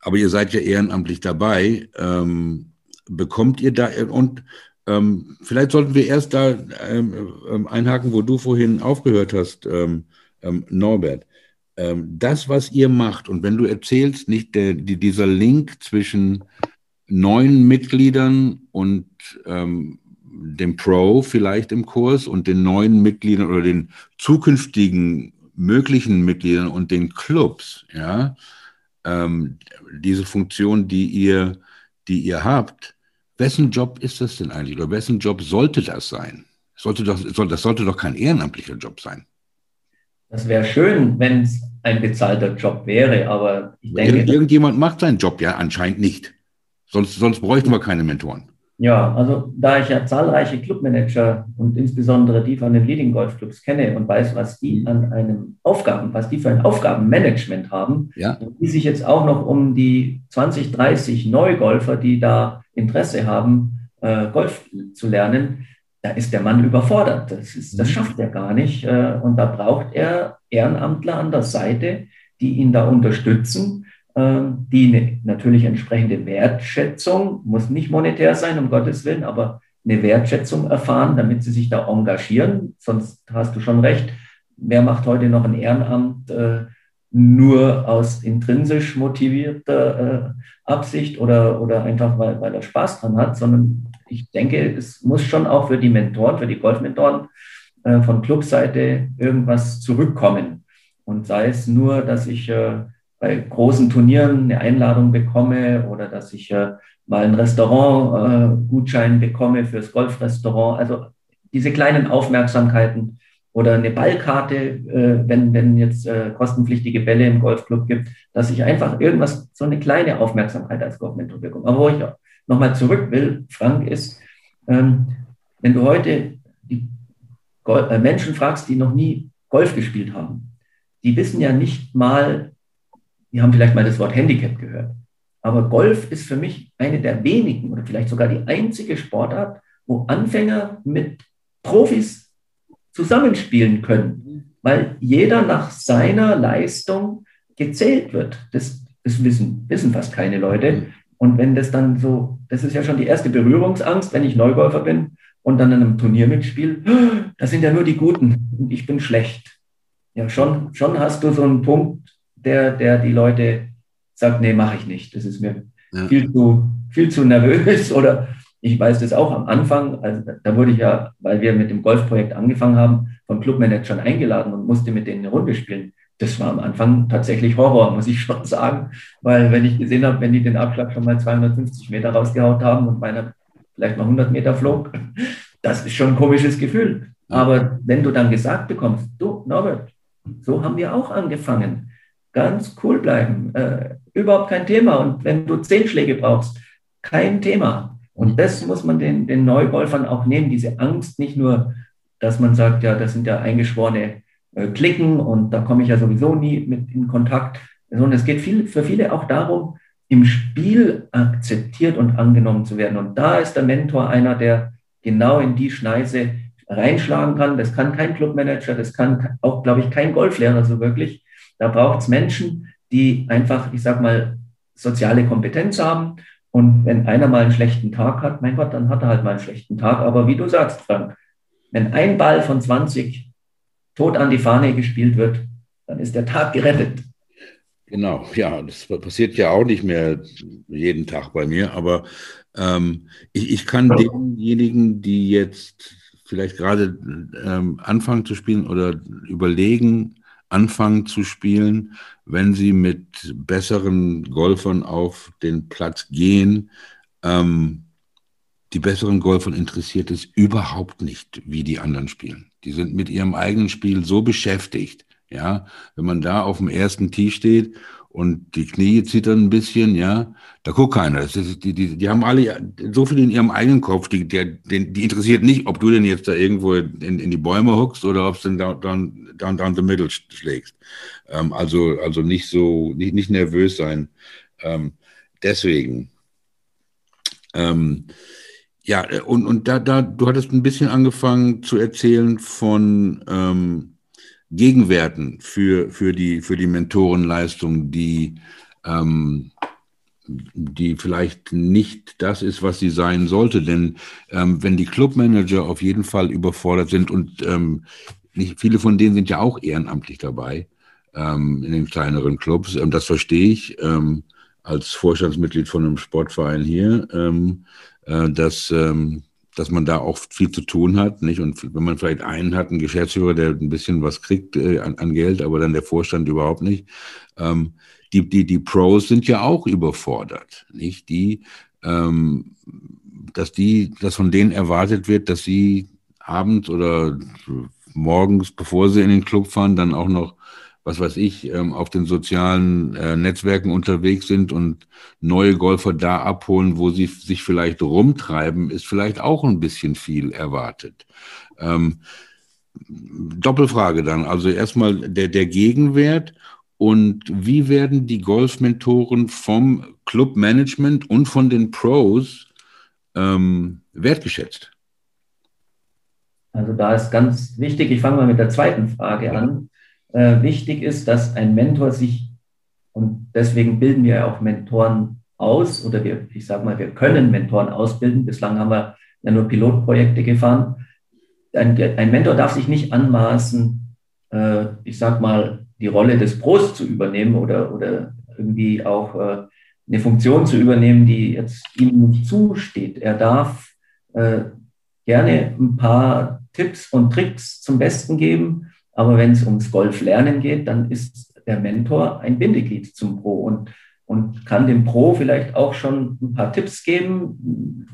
aber ihr seid ja ehrenamtlich dabei. Ähm, bekommt ihr da und ähm, vielleicht sollten wir erst da ähm, ähm, einhaken, wo du vorhin aufgehört hast, Norbert. ähm, das, was ihr macht, und wenn du erzählst, nicht der, die, dieser Link zwischen neuen Mitgliedern und ähm, dem Pro vielleicht im Kurs und den neuen Mitgliedern oder den zukünftigen möglichen Mitgliedern und den Clubs, ja, ähm, diese Funktion, die ihr, die ihr habt, wessen Job ist das denn eigentlich oder wessen Job sollte das sein? Sollte doch, das sollte doch kein ehrenamtlicher Job sein. Das wäre schön, wenn es ein bezahlter Job wäre, aber ich denke. Irgendjemand macht seinen Job ja anscheinend nicht. Sonst, sonst bräuchten wir keine Mentoren. Ja, also da ich ja zahlreiche Clubmanager und insbesondere die von den Leading Golf Clubs kenne und weiß, was die an einem Aufgaben, was die für ein Aufgabenmanagement haben, ja. die sich jetzt auch noch um die 20, 30 Neugolfer, die da Interesse haben, äh, Golf zu lernen, da ist der Mann überfordert. Das, ist, das mhm. schafft er gar nicht. Äh, und da braucht er Ehrenamtler an der Seite, die ihn da unterstützen, die eine, natürlich entsprechende Wertschätzung, muss nicht monetär sein, um Gottes Willen, aber eine Wertschätzung erfahren, damit sie sich da engagieren. Sonst hast du schon recht. Wer macht heute noch ein Ehrenamt äh, nur aus intrinsisch motivierter Absicht oder, oder einfach, weil, weil er Spaß dran hat, sondern ich denke, es muss schon auch für die Mentoren, für die Golfmentoren äh, von Clubseite irgendwas zurückkommen. Und sei es nur, dass ich äh, bei großen Turnieren eine Einladung bekomme oder dass ich äh, mal einen Restaurant-Gutschein äh, bekomme fürs Golfrestaurant. Also diese kleinen Aufmerksamkeiten oder eine Ballkarte, äh, wenn, wenn jetzt äh, kostenpflichtige Bälle im Golfclub gibt, dass ich einfach irgendwas, so eine kleine Aufmerksamkeit als Golfmentor bekomme. Aber wo ich nochmal zurück will, Frank, ist, ähm, wenn du heute die Gol äh, Menschen fragst, die noch nie Golf gespielt haben, die wissen ja nicht mal, die haben vielleicht mal das Wort Handicap gehört. Aber Golf ist für mich eine der wenigen oder vielleicht sogar die einzige Sportart, wo Anfänger mit Profis zusammenspielen können, weil jeder nach seiner Leistung gezählt wird. Das, das wissen, wissen fast keine Leute. Und wenn das dann so, das ist ja schon die erste Berührungsangst, wenn ich Neugolfer bin und dann in einem Turnier mitspiele, (gasps) das sind ja nur die Guten und ich bin schlecht. Ja, schon, schon hast du so einen Punkt, der, der die Leute sagt, nee, mache ich nicht. Das ist mir ja. viel, zu, viel zu nervös (laughs) oder ich weiß das auch am Anfang, also da wurde ich ja, weil wir mit dem Golfprojekt angefangen haben, von Clubmanagern eingeladen und musste mit denen eine Runde spielen das war am Anfang tatsächlich Horror, muss ich (laughs) schon sagen, weil wenn ich gesehen habe, wenn die den Abschlag schon mal 250 Meter rausgehaut haben und meiner vielleicht mal 100 Meter flog, (laughs) das ist schon ein komisches Gefühl. Aber wenn du dann gesagt bekommst, du Norbert, so haben wir auch angefangen, ganz cool bleiben, äh, überhaupt kein Thema. Und wenn du zehn Schläge brauchst, kein Thema. Und das muss man den, den Neugolfern auch nehmen, diese Angst, nicht nur, dass man sagt, ja, das sind ja eingeschworene äh, klicken und da komme ich ja sowieso nie mit in Kontakt, sondern es geht viel, für viele auch darum, im Spiel akzeptiert und angenommen zu werden. Und da ist der Mentor einer, der genau in die Schneise reinschlagen kann. Das kann kein Clubmanager, das kann auch, glaube ich, kein Golflehrer so wirklich. Da braucht es Menschen, die einfach, ich sag mal, soziale Kompetenz haben. Und wenn einer mal einen schlechten Tag hat, mein Gott, dann hat er halt mal einen schlechten Tag. Aber wie du sagst, Frank, wenn ein Ball von 20 tot an die Fahne gespielt wird, dann ist der Tag gerettet. Genau, ja, das passiert ja auch nicht mehr jeden Tag bei mir, aber ähm, ich, ich, kann denjenigen, die jetzt vielleicht gerade ähm, anfangen zu spielen oder überlegen, anfangen zu spielen, wenn sie mit besseren Golfern auf den Platz gehen, ähm, die besseren Golfern interessiert es überhaupt nicht, wie die anderen spielen. Die sind mit ihrem eigenen Spiel so beschäftigt. Ja, wenn man da auf dem ersten Tee steht und die Knie zittern ein bisschen, ja, da guckt keiner. Das ist, die, die, die haben alle so viel in ihrem eigenen Kopf, die, den, die interessiert nicht, ob du denn jetzt da irgendwo in, in die Bäume huckst oder ob du dann down, down, down the middle schlägst. Ähm, also, also nicht so, nicht, nicht nervös sein. Ähm, deswegen. Ähm, ja, äh, und, und da, da, du hattest ein bisschen angefangen zu erzählen von ähm, Gegenwerten für, für, die, für die Mentorenleistung, die, ähm, die vielleicht nicht das ist, was sie sein sollte. Denn ähm, wenn die Clubmanager auf jeden Fall überfordert sind und ähm, nicht, viele von denen sind ja auch ehrenamtlich dabei, ähm, in den kleineren Clubs. Ähm, das verstehe ich ähm, als Vorstandsmitglied von einem Sportverein hier, äh, dass, dass man da auch viel zu tun hat. Nicht? Und wenn man vielleicht einen hat, einen Geschäftsführer, der ein bisschen was kriegt äh, an, an, Geld, aber dann der Vorstand überhaupt nicht. Ähm, die, die, die Pros sind ja auch überfordert. Nicht? Die, ähm, dass die, dass von denen erwartet wird, dass sie abends oder morgens, bevor sie in den Club fahren, dann auch noch was weiß ich, ähm, auf den sozialen äh, Netzwerken unterwegs sind und neue Golfer da abholen, wo sie sich vielleicht rumtreiben, ist vielleicht auch ein bisschen viel erwartet. Ähm, Doppelfrage dann, also erstmal der, der Gegenwert und wie werden die Golfmentoren vom Clubmanagement und von den Pros ähm, wertgeschätzt? Also da ist ganz wichtig, ich fange mal mit der zweiten Frage an äh, wichtig ist, dass ein Mentor sich, und deswegen bilden wir auch Mentoren aus, oder wir, ich sage mal, wir können Mentoren ausbilden. Bislang haben wir ja nur Pilotprojekte gefahren. Ein, ein Mentor darf sich nicht anmaßen, äh, ich sage mal, die Rolle des Pros zu übernehmen oder, oder irgendwie auch äh, eine Funktion zu übernehmen, die jetzt ihm zusteht. Er darf äh, gerne ein paar Tipps und Tricks zum Besten geben, aber wenn es ums Golflernen geht, dann ist der Mentor ein Bindeglied zum Pro und, und kann dem Pro vielleicht auch schon ein paar Tipps geben,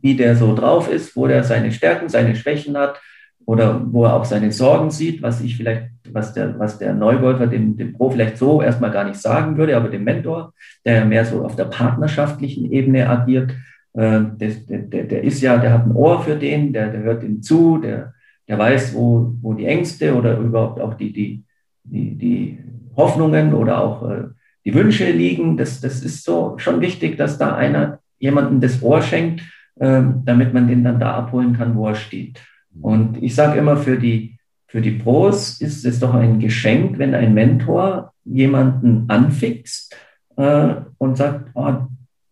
wie der so drauf ist, wo der seine Stärken, seine Schwächen hat oder wo er auch seine Sorgen sieht, was ich vielleicht, was der, was der Neugolfer dem, dem Pro vielleicht so erstmal gar nicht sagen würde, aber dem Mentor, der mehr so auf der partnerschaftlichen Ebene agiert, äh, der, der, der ist ja, der hat ein Ohr für den, der, der hört ihm zu, der, der weiß, wo, wo die Ängste oder überhaupt auch die, die, die, die Hoffnungen oder auch äh, die Wünsche liegen. Das, das ist so schon wichtig, dass da einer jemanden das Ohr schenkt, äh, damit man den dann da abholen kann, wo er steht. Und ich sage immer, für die, für die Pros ist es doch ein Geschenk, wenn ein Mentor jemanden anfixt äh, und sagt, oh,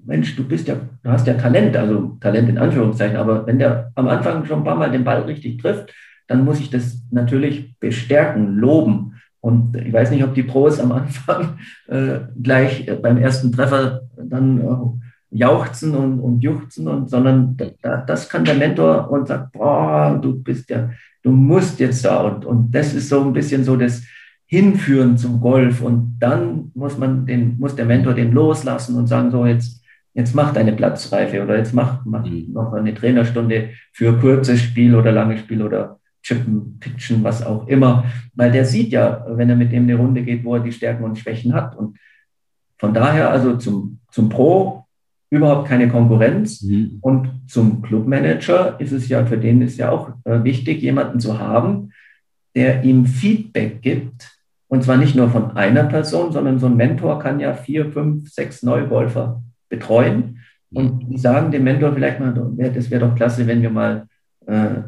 Mensch, du bist ja, du hast ja Talent, also Talent in Anführungszeichen, aber wenn der am Anfang schon ein paar Mal den Ball richtig trifft, dann muss ich das natürlich bestärken, loben. Und ich weiß nicht, ob die Pros am Anfang (laughs) äh, gleich beim ersten Treffer dann äh, jauchzen und, und juchzen, und, sondern da, das kann der Mentor und sagt, boah, du bist ja, du musst jetzt da. Und, und das ist so ein bisschen so das Hinführen zum Golf. Und dann muss man den, muss der Mentor den loslassen und sagen, so jetzt jetzt mach deine Platzreife oder jetzt mach, mach mhm. noch eine Trainerstunde für kurzes Spiel oder langes Spiel oder Chippen, Pitchen, was auch immer. Weil der sieht ja, wenn er mit dem eine Runde geht, wo er die Stärken und Schwächen hat. Und von daher also zum, zum Pro überhaupt keine Konkurrenz. Mhm. Und zum Clubmanager ist es ja, für den ist ja auch äh, wichtig, jemanden zu haben, der ihm Feedback gibt. Und zwar nicht nur von einer Person, sondern so ein Mentor kann ja vier, fünf, sechs Neugolfer betreuen. Und die sagen dem Mentor vielleicht mal, das wäre doch klasse, wenn wir mal äh,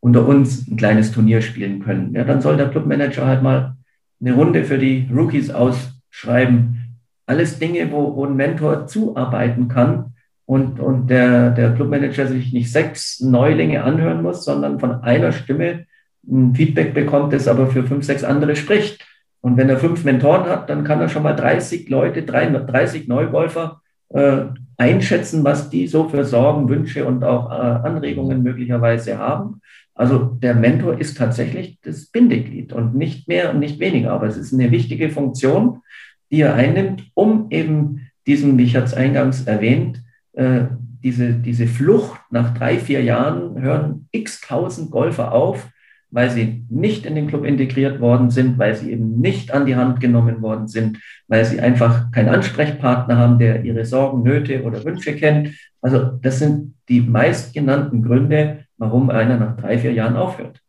unter uns ein kleines Turnier spielen können. Ja, dann soll der Clubmanager halt mal eine Runde für die Rookies ausschreiben. Alles Dinge, wo, wo ein Mentor zuarbeiten kann und, und der, der Clubmanager sich nicht sechs Neulinge anhören muss, sondern von einer Stimme ein Feedback bekommt, das aber für fünf, sechs andere spricht. Und wenn er fünf Mentoren hat, dann kann er schon mal 30 Leute, 30 Neugolfer äh, einschätzen, was die so für Sorgen, Wünsche und auch äh, Anregungen möglicherweise haben. Also der Mentor ist tatsächlich das Bindeglied und nicht mehr und nicht weniger, aber es ist eine wichtige Funktion, die er einnimmt, um eben diesem, wie ich es eingangs erwähnt, äh, diese, diese Flucht nach drei, vier Jahren hören x tausend Golfer auf, weil sie nicht in den Club integriert worden sind, weil sie eben nicht an die Hand genommen worden sind, weil sie einfach keinen Ansprechpartner haben, der ihre Sorgen, Nöte oder Wünsche kennt. Also das sind die meistgenannten Gründe, warum einer nach drei, vier Jahren aufhört.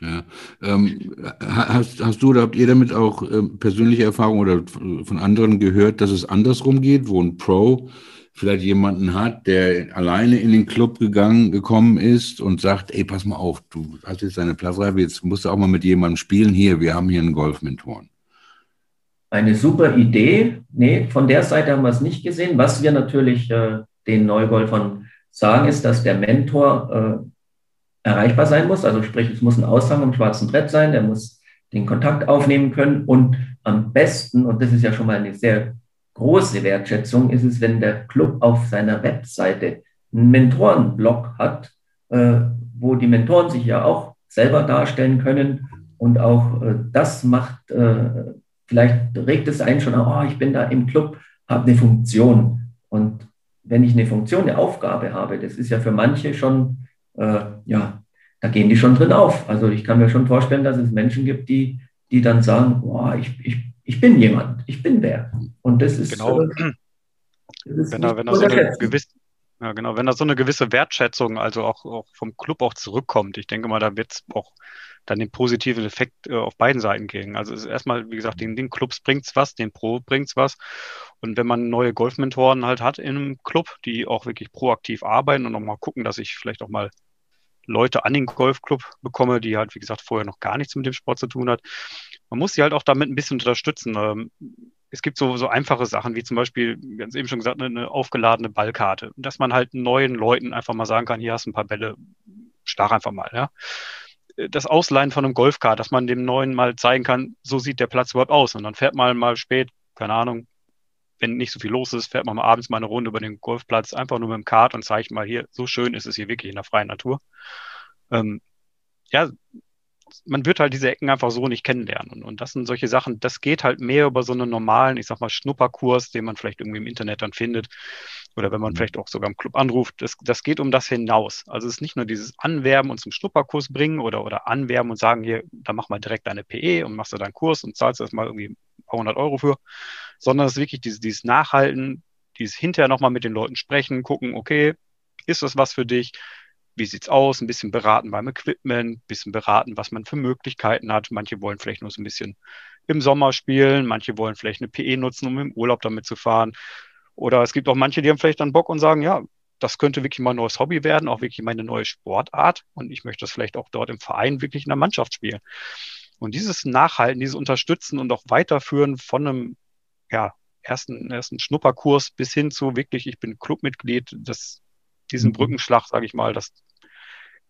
Ja. Ähm, hast, hast du oder habt ihr damit auch ähm, persönliche Erfahrung oder von anderen gehört, dass es andersrum geht, wo ein Pro vielleicht jemanden hat, der alleine in den Club gegangen, gekommen ist und sagt, ey, pass mal auf, du hast jetzt deine Platzreife, jetzt musst du auch mal mit jemandem spielen. Hier, wir haben hier einen Golfmentoren. Eine super Idee. Nee, von der Seite haben wir es nicht gesehen. Was wir natürlich äh, den Neugolfern sagen, ist, dass der Mentor äh, erreichbar sein muss. Also sprich, es muss ein Aushang am schwarzen Brett sein, der muss den Kontakt aufnehmen können. Und am besten, und das ist ja schon mal eine sehr große Wertschätzung, ist es, wenn der Club auf seiner Webseite einen Mentorenblog hat, äh, wo die Mentoren sich ja auch selber darstellen können. Und auch äh, das macht, äh, vielleicht regt es einen schon, oh, ich bin da im Club, habe eine Funktion. Und wenn ich eine Funktion, eine Aufgabe habe, das ist ja für manche schon, äh, ja, da gehen die schon drin auf. Also ich kann mir schon vorstellen, dass es Menschen gibt, die, die dann sagen, oh, ich, ich, ich bin jemand, ich bin wer. Und das ist, genau. Äh, das ist wenn, da, wenn, da so eine gewisse, ja, genau, wenn da so eine gewisse Wertschätzung, also auch, auch vom Club auch zurückkommt, ich denke mal, da wird es auch dann den positiven Effekt äh, auf beiden Seiten geben. Also es ist erstmal, wie gesagt, den, den Clubs es was, den Pro bringt es was. Und wenn man neue Golfmentoren halt hat in einem Club, die auch wirklich proaktiv arbeiten und auch mal gucken, dass ich vielleicht auch mal Leute an den Golfclub bekomme, die halt, wie gesagt, vorher noch gar nichts mit dem Sport zu tun hat. Man muss sie halt auch damit ein bisschen unterstützen. Ähm, es gibt so, so einfache Sachen, wie zum Beispiel, wir haben es eben schon gesagt, eine, eine aufgeladene Ballkarte. Dass man halt neuen Leuten einfach mal sagen kann, hier hast du ein paar Bälle, stach einfach mal, ja. Das Ausleihen von einem Golfkart, dass man dem Neuen mal zeigen kann, so sieht der Platz überhaupt aus. Und dann fährt man mal spät, keine Ahnung, wenn nicht so viel los ist, fährt man mal abends mal eine Runde über den Golfplatz, einfach nur mit dem Kart und zeigt mal hier, so schön ist es hier wirklich in der freien Natur. Ähm, ja, man wird halt diese Ecken einfach so nicht kennenlernen. Und, und das sind solche Sachen, das geht halt mehr über so einen normalen, ich sag mal, Schnupperkurs, den man vielleicht irgendwie im Internet dann findet. Oder wenn man mhm. vielleicht auch sogar im Club anruft. Das, das geht um das hinaus. Also es ist nicht nur dieses Anwerben und zum Schnupperkurs bringen oder, oder Anwerben und sagen, hier, da mach mal direkt deine PE und machst du deinen Kurs und zahlst erstmal irgendwie ein paar hundert Euro für, sondern es ist wirklich dieses, dieses Nachhalten, dieses hinterher nochmal mit den Leuten sprechen, gucken, okay, ist das was für dich? Wie sieht's aus, ein bisschen beraten beim Equipment, ein bisschen beraten, was man für Möglichkeiten hat. Manche wollen vielleicht nur so ein bisschen im Sommer spielen, manche wollen vielleicht eine PE nutzen, um im Urlaub damit zu fahren. Oder es gibt auch manche, die haben vielleicht dann Bock und sagen, ja, das könnte wirklich mein neues Hobby werden, auch wirklich meine neue Sportart. Und ich möchte das vielleicht auch dort im Verein wirklich in der Mannschaft spielen. Und dieses Nachhalten, dieses Unterstützen und auch Weiterführen von einem ja, ersten, ersten Schnupperkurs bis hin zu wirklich, ich bin Clubmitglied, das, diesen mhm. Brückenschlag, sage ich mal, das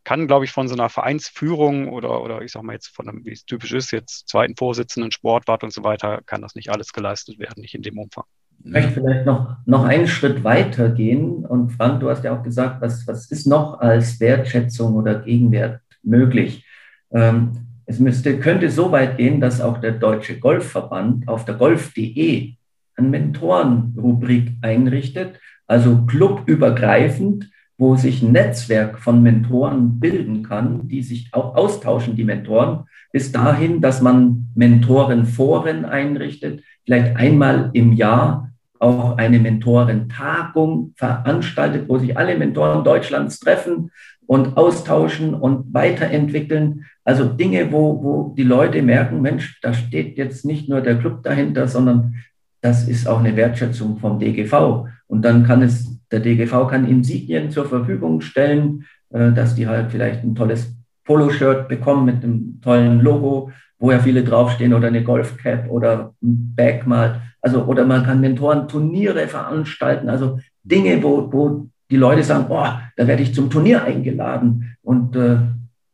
kann, glaube ich, von so einer Vereinsführung oder, oder ich sage mal jetzt von einem, wie es typisch ist, jetzt zweiten Vorsitzenden, Sportwart und so weiter, kann das nicht alles geleistet werden, nicht in dem Umfang. Ich möchte vielleicht noch, noch einen Schritt weiter gehen. Und Frank, du hast ja auch gesagt, was, was ist noch als Wertschätzung oder Gegenwert möglich? Ähm, es müsste, könnte so weit gehen, dass auch der Deutsche Golfverband auf der golf.de eine Mentorenrubrik einrichtet, also clubübergreifend, wo sich ein Netzwerk von Mentoren bilden kann, die sich auch austauschen, die Mentoren, bis dahin, dass man Mentorenforen einrichtet, vielleicht einmal im Jahr auch eine Mentorentagung veranstaltet, wo sich alle Mentoren Deutschlands treffen und austauschen und weiterentwickeln. Also Dinge, wo, wo die Leute merken, Mensch, da steht jetzt nicht nur der Club dahinter, sondern das ist auch eine Wertschätzung vom DGV. Und dann kann es, der DGV kann Insignien zur Verfügung stellen, äh, dass die halt vielleicht ein tolles Poloshirt bekommen mit einem tollen Logo, wo ja viele draufstehen oder eine Golfcap oder ein Bag mal. Also, oder man kann Mentoren-Turniere veranstalten, also Dinge, wo, wo die Leute sagen, oh, da werde ich zum Turnier eingeladen. Und äh,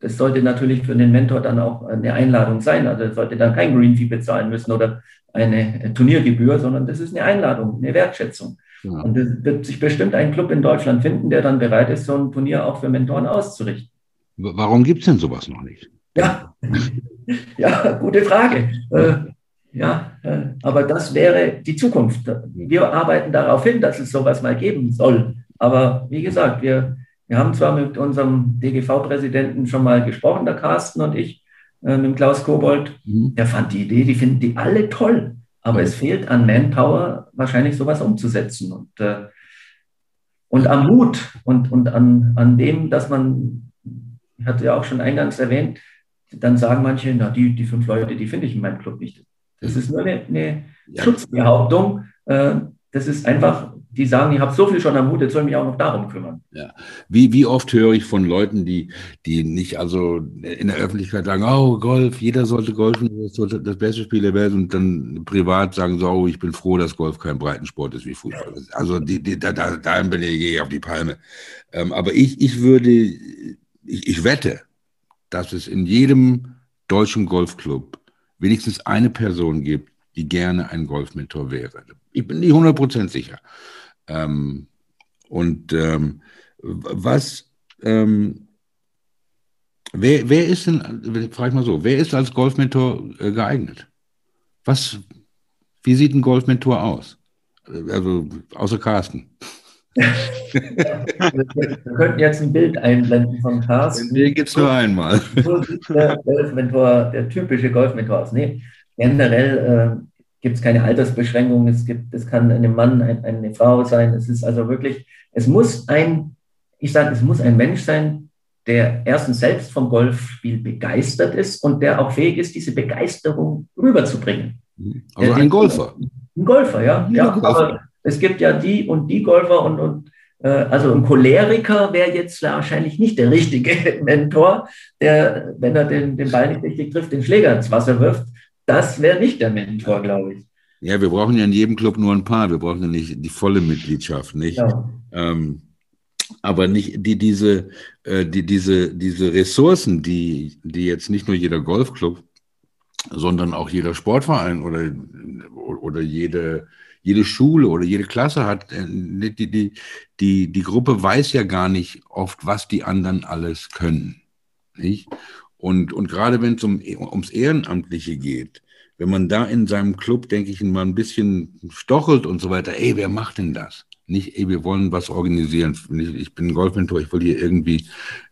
das sollte natürlich für den Mentor dann auch eine Einladung sein. Also er sollte dann kein Green Fee bezahlen müssen oder eine Turniergebühr, sondern das ist eine Einladung, eine Wertschätzung. Ja. Und es wird sich bestimmt ein Club in Deutschland finden, der dann bereit ist, so ein Turnier auch für Mentoren auszurichten. Warum gibt es denn sowas noch nicht? Ja, (laughs) ja gute Frage. Äh, ja, äh, aber das wäre die Zukunft. Wir arbeiten darauf hin, dass es sowas mal geben soll. Aber wie gesagt, wir, wir haben zwar mit unserem DGV-Präsidenten schon mal gesprochen, der Carsten und ich, äh, mit Klaus Kobold. Mhm. Der fand die Idee, die finden die alle toll. Aber es fehlt an Manpower, wahrscheinlich sowas umzusetzen. Und, äh, und am Mut und, und an, an dem, dass man, ich hatte ja auch schon eingangs erwähnt, dann sagen manche, na, die, die fünf Leute, die finde ich in meinem Club nicht. Das ist nur eine, eine ja. Schutzbehauptung. Äh, das ist einfach die sagen, ich habe so viel schon am Hut, jetzt soll ich mich auch noch darum kümmern. Ja. Wie, wie oft höre ich von Leuten, die, die nicht also in der Öffentlichkeit sagen, oh, Golf, jeder sollte golfen, das sollte das beste Spiel der Welt und dann privat sagen so, oh, ich bin froh, dass Golf kein Breitensport ist wie Fußball. Also die, die, da, da, da bin ich auf die Palme. Ähm, aber ich, ich würde, ich, ich wette, dass es in jedem deutschen Golfclub wenigstens eine Person gibt, die gerne ein Golfmentor wäre. Ich bin nicht 100% sicher. Ähm, und ähm, was, ähm, wer, wer ist denn, frage ich mal so, wer ist als Golfmentor äh, geeignet? Was, wie sieht ein Golfmentor aus? Also außer Carsten. (laughs) Wir könnten jetzt ein Bild einblenden von Carsten. Den gibt es nur einmal. So sieht der Golfmentor, der typische Golfmentor aus. Nee, generell äh, gibt es keine Altersbeschränkung. Es, gibt, es kann ein Mann, ein, eine Frau sein. Es ist also wirklich, es muss ein, ich sage, es muss ein Mensch sein, der erstens selbst vom Golfspiel begeistert ist und der auch fähig ist, diese Begeisterung rüberzubringen. Also ein Golfer. Ein Golfer, ja. ja, ja aber es gibt ja die und die Golfer und, und äh, also ein Choleriker wäre jetzt wahrscheinlich nicht der richtige (laughs) Mentor, der, wenn er den, den Ball nicht richtig trifft, den Schläger ins Wasser wirft. Das wäre nicht der Mentor, glaube ich. Ja, wir brauchen ja in jedem Club nur ein paar. Wir brauchen ja nicht die volle Mitgliedschaft, nicht? Ja. Ähm, aber nicht die, diese, äh, die, diese, diese Ressourcen, die, die jetzt nicht nur jeder Golfclub, sondern auch jeder Sportverein oder, oder jede, jede Schule oder jede Klasse hat, äh, die, die, die, die Gruppe weiß ja gar nicht oft, was die anderen alles können. Nicht? Und, und gerade wenn es um, ums Ehrenamtliche geht, wenn man da in seinem Club, denke ich, mal ein bisschen stochelt und so weiter, ey, wer macht denn das? Nicht, ey, wir wollen was organisieren. Ich bin ein Golfmentor, ich will hier irgendwie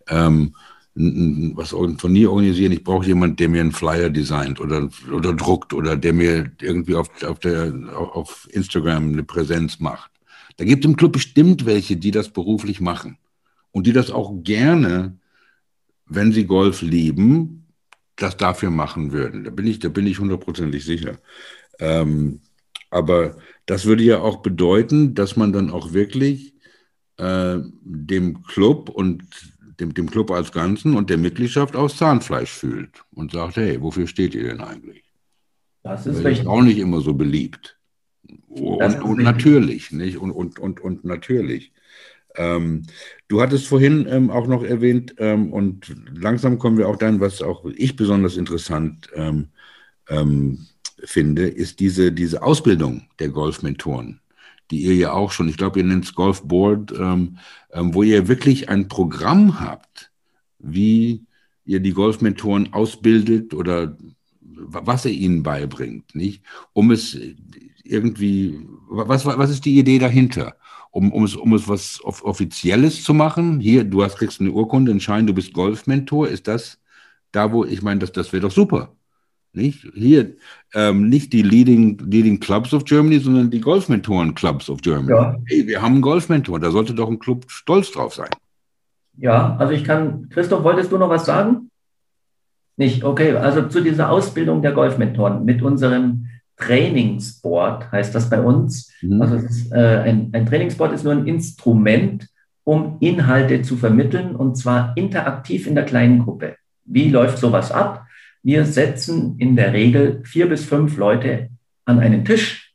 ähm, was ein Turnier organisieren. Ich brauche jemanden, der mir einen Flyer designt oder, oder druckt oder der mir irgendwie auf, auf, der, auf Instagram eine Präsenz macht. Da gibt es im Club bestimmt welche, die das beruflich machen und die das auch gerne, wenn sie Golf lieben, das dafür machen würden. Da bin ich, da bin ich hundertprozentig sicher. Ähm, aber das würde ja auch bedeuten, dass man dann auch wirklich äh, dem Club und dem, dem Club als Ganzen und der Mitgliedschaft aus Zahnfleisch fühlt und sagt, hey, wofür steht ihr denn eigentlich? Das ist das auch nicht immer so beliebt. Und, und natürlich, nicht? Und, und, und, und natürlich. Ähm, du hattest vorhin ähm, auch noch erwähnt, ähm, und langsam kommen wir auch dann, was auch ich besonders interessant ähm, ähm, finde, ist diese, diese Ausbildung der Golfmentoren, die ihr ja auch schon, ich glaube, ihr nennt es Golfboard, ähm, ähm, wo ihr wirklich ein Programm habt, wie ihr die Golfmentoren ausbildet oder was er ihnen beibringt, nicht? Um es irgendwie, was, was ist die Idee dahinter? Um, um, es, um es was Offizielles zu machen? Hier, du hast, kriegst eine Urkunde, einen Schein, du bist Golfmentor. Ist das da, wo, ich meine, das, das wäre doch super. Nicht? Hier ähm, nicht die Leading, Leading Clubs of Germany, sondern die Golfmentoren Clubs of Germany. Ja. Hey, wir haben einen Golfmentor, da sollte doch ein Club stolz drauf sein. Ja, also ich kann, Christoph, wolltest du noch was sagen? Nicht, okay, also zu dieser Ausbildung der Golfmentoren mit unserem Trainingsboard heißt das bei uns. Mhm. Also ist, äh, ein, ein Trainingsboard ist nur ein Instrument, um Inhalte zu vermitteln und zwar interaktiv in der kleinen Gruppe. Wie läuft sowas ab? Wir setzen in der Regel vier bis fünf Leute an einen Tisch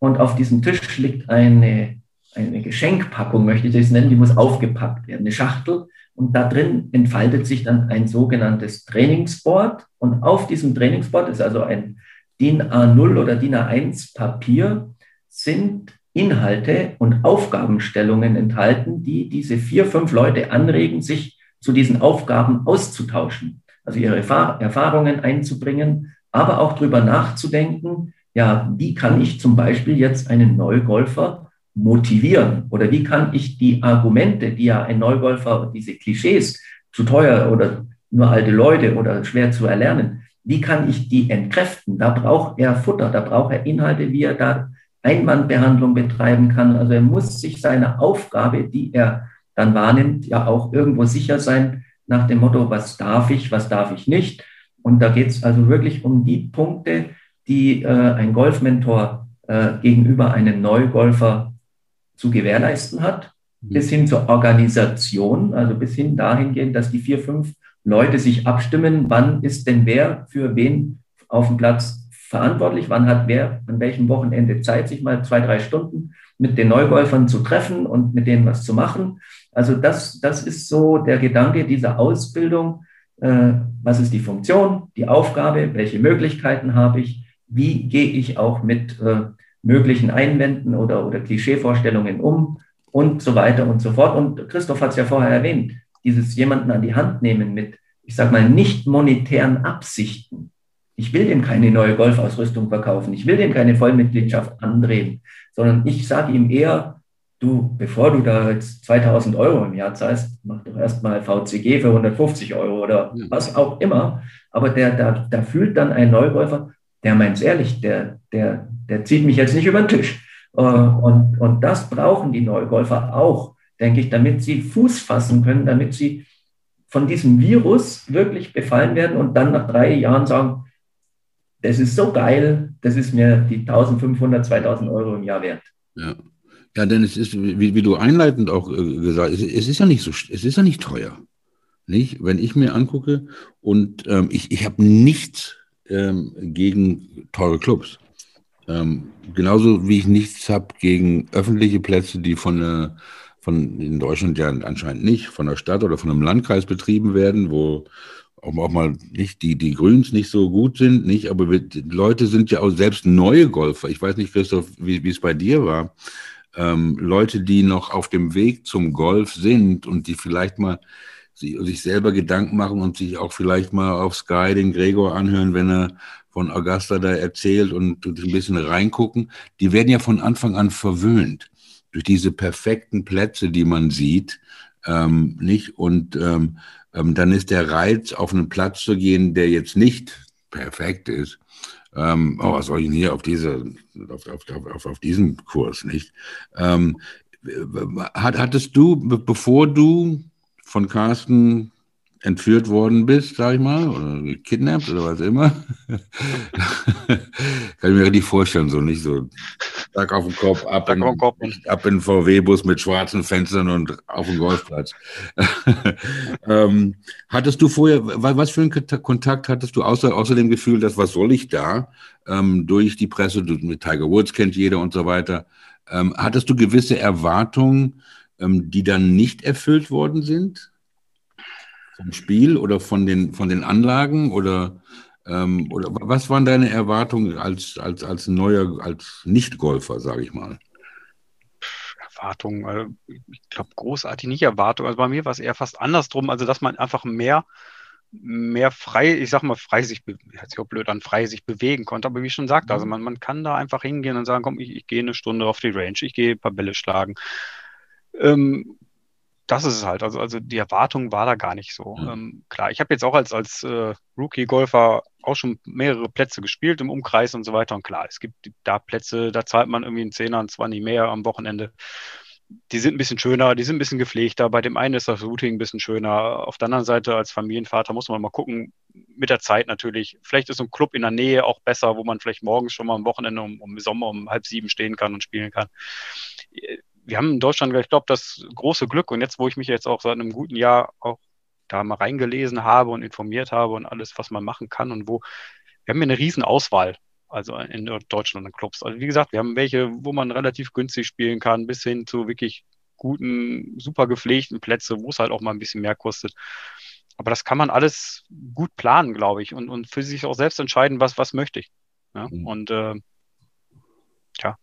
und auf diesem Tisch liegt eine, eine Geschenkpackung, möchte ich das nennen, die muss aufgepackt werden, eine Schachtel. Und da drin entfaltet sich dann ein sogenanntes Trainingsboard. Und auf diesem Trainingsboard ist also ein DIN A0 oder DIN A1 Papier, sind Inhalte und Aufgabenstellungen enthalten, die diese vier, fünf Leute anregen, sich zu diesen Aufgaben auszutauschen. Also ihre Erfahrungen einzubringen, aber auch darüber nachzudenken, ja, wie kann ich zum Beispiel jetzt einen Neugolfer motivieren? Oder wie kann ich die Argumente, die ja ein Neugolfer, diese Klischees, zu teuer oder nur alte Leute oder schwer zu erlernen, wie kann ich die entkräften? Da braucht er Futter, da braucht er Inhalte, wie er da Einwandbehandlung betreiben kann. Also er muss sich seiner Aufgabe, die er dann wahrnimmt, ja auch irgendwo sicher sein, nach dem Motto, was darf ich, was darf ich nicht. Und da geht es also wirklich um die Punkte, die äh, ein Golfmentor äh, gegenüber einem Neugolfer zu gewährleisten hat, mhm. bis hin zur Organisation, also bis hin dahingehend, dass die vier, fünf Leute sich abstimmen, wann ist denn wer für wen auf dem Platz verantwortlich, wann hat wer an welchem Wochenende Zeit, sich mal zwei, drei Stunden mit den Neugolfern zu treffen und mit denen was zu machen. Also das, das ist so der Gedanke dieser Ausbildung. äh, was ist die Funktion, die Aufgabe, welche Möglichkeiten habe ich, wie gehe ich auch mit äh, möglichen Einwänden oder, oder Klischeevorstellungen um und so weiter und so fort. Und Christoph hat es ja vorher erwähnt, dieses jemanden an die Hand nehmen mit, ich sage mal, nicht monetären Absichten. Ich will dem keine neue Golfausrüstung verkaufen, ich will dem keine Vollmitgliedschaft andrehen, sondern ich sage ihm eher, du, bevor du da jetzt 2000 Euro im Jahr zahlst, mach doch erstmal VCG für 150 Euro oder was auch immer. Aber der, der, der fühlt dann ein Neukäufer, der meint es ehrlich, der, der, der zieht mich jetzt nicht über den Tisch. Äh, und, und das brauchen die Neugolfer auch, denke ich, damit sie Fuß fassen können, damit sie von diesem Virus wirklich befallen werden und dann nach drei Jahren sagen, das ist so geil, das ist mir die 1500, 2000 Euro im Jahr wert. Ja. Ja, denn es ist, wie, wie du einleitend auch äh, gesagt hast, es ist ja nicht so, es ist ja nicht teuer. Nicht? Wenn ich mir angucke und ähm, ich, ich habe nichts ähm, gegen teure Clubs. Ähm, genauso wie ich nichts habe gegen öffentliche Plätze, die von, äh, von in Deutschland ja anscheinend nicht, von der Stadt oder von einem Landkreis betrieben werden, wo auch, mal nicht die, die Grüns nicht so gut sind, nicht, aber wir, Leute sind ja auch selbst neue Golfer. Ich weiß nicht, Christoph, wie, wie es bei dir war. Ähm, Leute, die noch auf dem Weg zum Golf sind und die vielleicht mal sich selber Gedanken machen und sich auch vielleicht mal auf Sky den Gregor anhören, wenn er von Augusta da erzählt und ein bisschen reingucken, die werden ja von Anfang an verwöhnt durch diese perfekten Plätze, die man sieht, ähm, nicht? Und ähm, ähm, dann ist der Reiz, auf einen Platz zu gehen, der jetzt nicht perfekt ist. Ähm, oh, was soll ich denn hier auf diese, auf, auf, auf, auf diesen Kurs, nicht? Ähm, hattest du, bevor du von Carsten entführt worden bist, sag ich mal, oder gekidnappt oder was immer. (laughs) Kann ich mir richtig vorstellen, so nicht so Tag auf den Kopf, ab, in, Kopf. ab in VW-Bus mit schwarzen Fenstern und auf dem Golfplatz. (laughs) ähm, hattest du vorher, was für einen Kontakt hattest du, außer, außer dem Gefühl, dass was soll ich da, ähm, durch die Presse, du, mit Tiger Woods kennt jeder und so weiter, ähm, hattest du gewisse Erwartungen, ähm, die dann nicht erfüllt worden sind? Vom Spiel oder von den, von den Anlagen oder, ähm, oder was waren deine Erwartungen als, als, als neuer, als Nicht-Golfer, sage ich mal? Erwartungen, also ich glaube großartig nicht Erwartungen. Also bei mir war es eher fast andersrum, also dass man einfach mehr mehr frei, ich sag mal, frei sich, hört sich auch blöd an, frei sich bewegen konnte. Aber wie ich schon sagte, also mhm. man, man kann da einfach hingehen und sagen, komm, ich, ich gehe eine Stunde auf die Range, ich gehe ein paar Bälle schlagen. Ähm, das ist es halt. Also, also die Erwartung war da gar nicht so. Mhm. Ähm, klar, ich habe jetzt auch als, als äh, Rookie-Golfer auch schon mehrere Plätze gespielt im Umkreis und so weiter. Und klar, es gibt da Plätze, da zahlt man irgendwie einen Zehner, und zwar nicht mehr am Wochenende. Die sind ein bisschen schöner, die sind ein bisschen gepflegter. Bei dem einen ist das Routing ein bisschen schöner. Auf der anderen Seite als Familienvater muss man mal gucken, mit der Zeit natürlich. Vielleicht ist so ein Club in der Nähe auch besser, wo man vielleicht morgens schon mal am Wochenende um, um Sommer um halb sieben stehen kann und spielen kann wir haben in Deutschland, ich glaube, das große Glück und jetzt, wo ich mich jetzt auch seit einem guten Jahr auch da mal reingelesen habe und informiert habe und alles, was man machen kann und wo, wir haben ja eine riesen Auswahl, also in Deutschland in Clubs. Also wie gesagt, wir haben welche, wo man relativ günstig spielen kann, bis hin zu wirklich guten, super gepflegten Plätze, wo es halt auch mal ein bisschen mehr kostet. Aber das kann man alles gut planen, glaube ich, und, und für sich auch selbst entscheiden, was, was möchte ich. Ja? Mhm. Und äh, ja,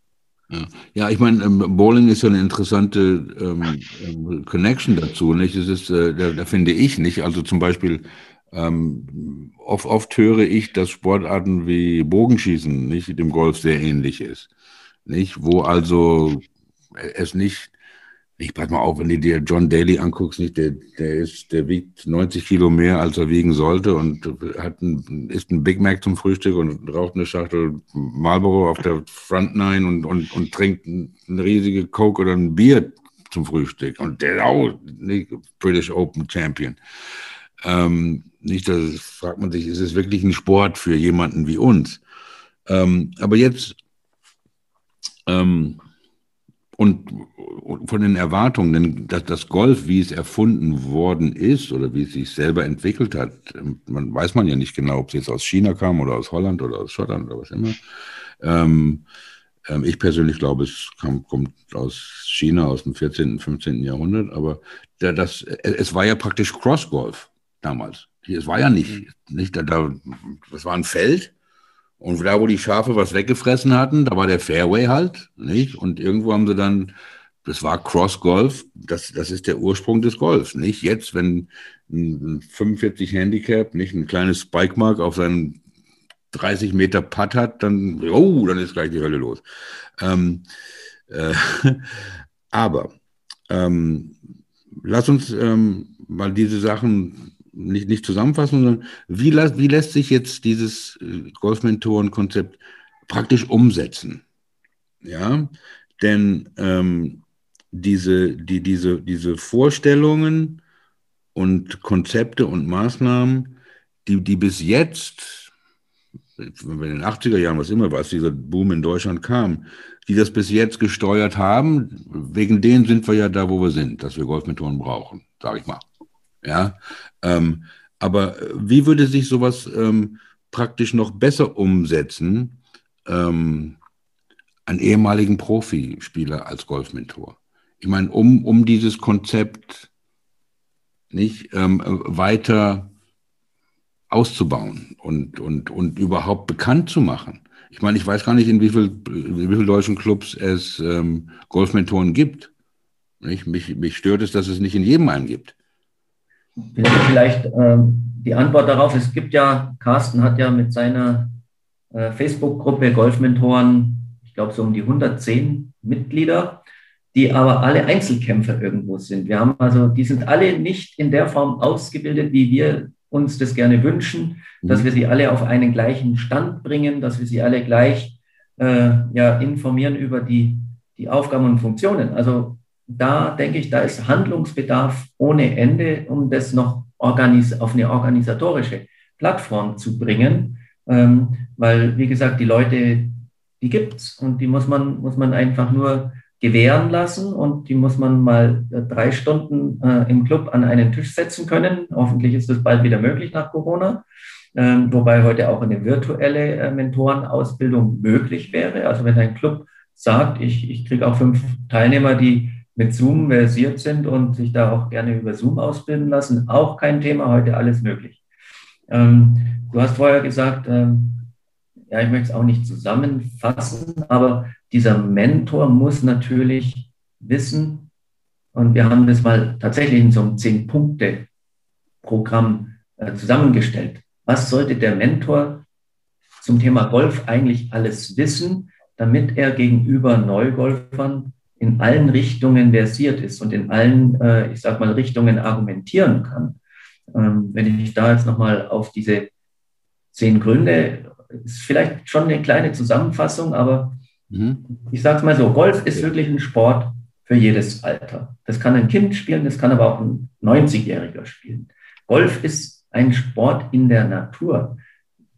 ja, ja ich meine, ähm, Bowling ist ja eine interessante ähm, ähm, Connection dazu. Nicht? Es ist, äh, da, da, finde ich nicht. Also zum Beispiel, ähm, oft, oft höre ich, dass Sportarten wie Bogenschießen nicht dem Golf sehr ähnlich ist. Nicht? Wo also es nicht ich pass mal auf, wenn du dir John Daly anguckst, nicht, der, der ist, der wiegt 90 Kilo mehr, als er wiegen sollte und hat ein, isst ein Big Mac zum Frühstück und raucht eine Schachtel Marlboro auf der Front Nine und, und, und trinkt eine riesige Coke oder ein Bier zum Frühstück. Und der ist auch nicht, British Open Champion. Ähm, nicht, da fragt man sich, ist es wirklich ein Sport für jemanden wie uns? Ähm, aber jetzt, ähm, und von den Erwartungen, denn dass das Golf, wie es erfunden worden ist oder wie es sich selber entwickelt hat, man weiß man ja nicht genau, ob es jetzt aus China kam oder aus Holland oder aus Schottland oder was immer. Ähm, ähm, ich persönlich glaube, es kam, kommt aus China aus dem 14., 15. Jahrhundert, aber das, es war ja praktisch Cross-Golf damals. Es war ja nicht, nicht da, das war ein Feld. Und da, wo die Schafe was weggefressen hatten, da war der Fairway halt, nicht? Und irgendwo haben sie dann, das war Cross Golf, das, das ist der Ursprung des Golfs, nicht? Jetzt, wenn ein 45 Handicap, nicht ein kleines Spike Mark auf seinen 30 Meter Putt hat, dann, oh, dann ist gleich die Hölle los. Ähm, äh, (laughs) aber ähm, lass uns ähm, mal diese Sachen nicht, nicht zusammenfassen, sondern wie, wie lässt sich jetzt dieses äh, Golfmentoren-Konzept praktisch umsetzen? Ja, denn ähm, diese, die, diese, diese Vorstellungen und Konzepte und Maßnahmen, die, die bis jetzt, wenn wir in den 80er Jahren, was immer war, als dieser Boom in Deutschland kam, die das bis jetzt gesteuert haben, wegen denen sind wir ja da, wo wir sind, dass wir Golfmethoden brauchen, sage ich mal. Ja, ähm, aber wie würde sich sowas ähm, praktisch noch besser umsetzen, ähm, einen ehemaligen Profispieler als Golfmentor? Ich meine, um, um dieses Konzept nicht ähm, weiter auszubauen und, und, und überhaupt bekannt zu machen. Ich meine, ich weiß gar nicht, in wie vielen viel deutschen Clubs es ähm, Golfmentoren gibt. Nicht? Mich, mich stört es, dass es nicht in jedem einen gibt. Vielleicht ähm, die Antwort darauf, es gibt ja, Carsten hat ja mit seiner äh, Facebook-Gruppe Golfmentoren, ich glaube so um die 110 Mitglieder, die aber alle Einzelkämpfer irgendwo sind. Wir haben also, die sind alle nicht in der Form ausgebildet, wie wir uns das gerne wünschen, dass mhm. wir sie alle auf einen gleichen Stand bringen, dass wir sie alle gleich äh, ja, informieren über die, die Aufgaben und Funktionen. Also da denke ich, da ist Handlungsbedarf ohne Ende, um das noch auf eine organisatorische Plattform zu bringen. Ähm, weil, wie gesagt, die Leute, die gibt's und die muss man, muss man einfach nur gewähren lassen und die muss man mal äh, drei Stunden äh, im Club an einen Tisch setzen können. Hoffentlich ist das bald wieder möglich nach Corona. Ähm, wobei heute auch eine virtuelle äh, Mentorenausbildung möglich wäre. Also wenn ein Club sagt, ich, ich kriege auch fünf Teilnehmer, die mit Zoom versiert sind und sich da auch gerne über Zoom ausbilden lassen, auch kein Thema, heute alles möglich. Ähm, du hast vorher gesagt, ähm, ja, ich möchte es auch nicht zusammenfassen, aber dieser Mentor muss natürlich wissen, und wir haben das mal tatsächlich in so einem Zehn-Punkte-Programm äh, zusammengestellt. Was sollte der Mentor zum Thema Golf eigentlich alles wissen, damit er gegenüber Neugolfern in allen Richtungen versiert ist und in allen, äh, ich sag mal, Richtungen argumentieren kann? Ähm, wenn ich da jetzt nochmal auf diese zehn Gründe, ist vielleicht schon eine kleine Zusammenfassung, aber Mhm. Ich sage es mal so, Golf ist wirklich ein Sport für jedes Alter. Das kann ein Kind spielen, das kann aber auch ein 90-Jähriger spielen. Golf ist ein Sport in der Natur.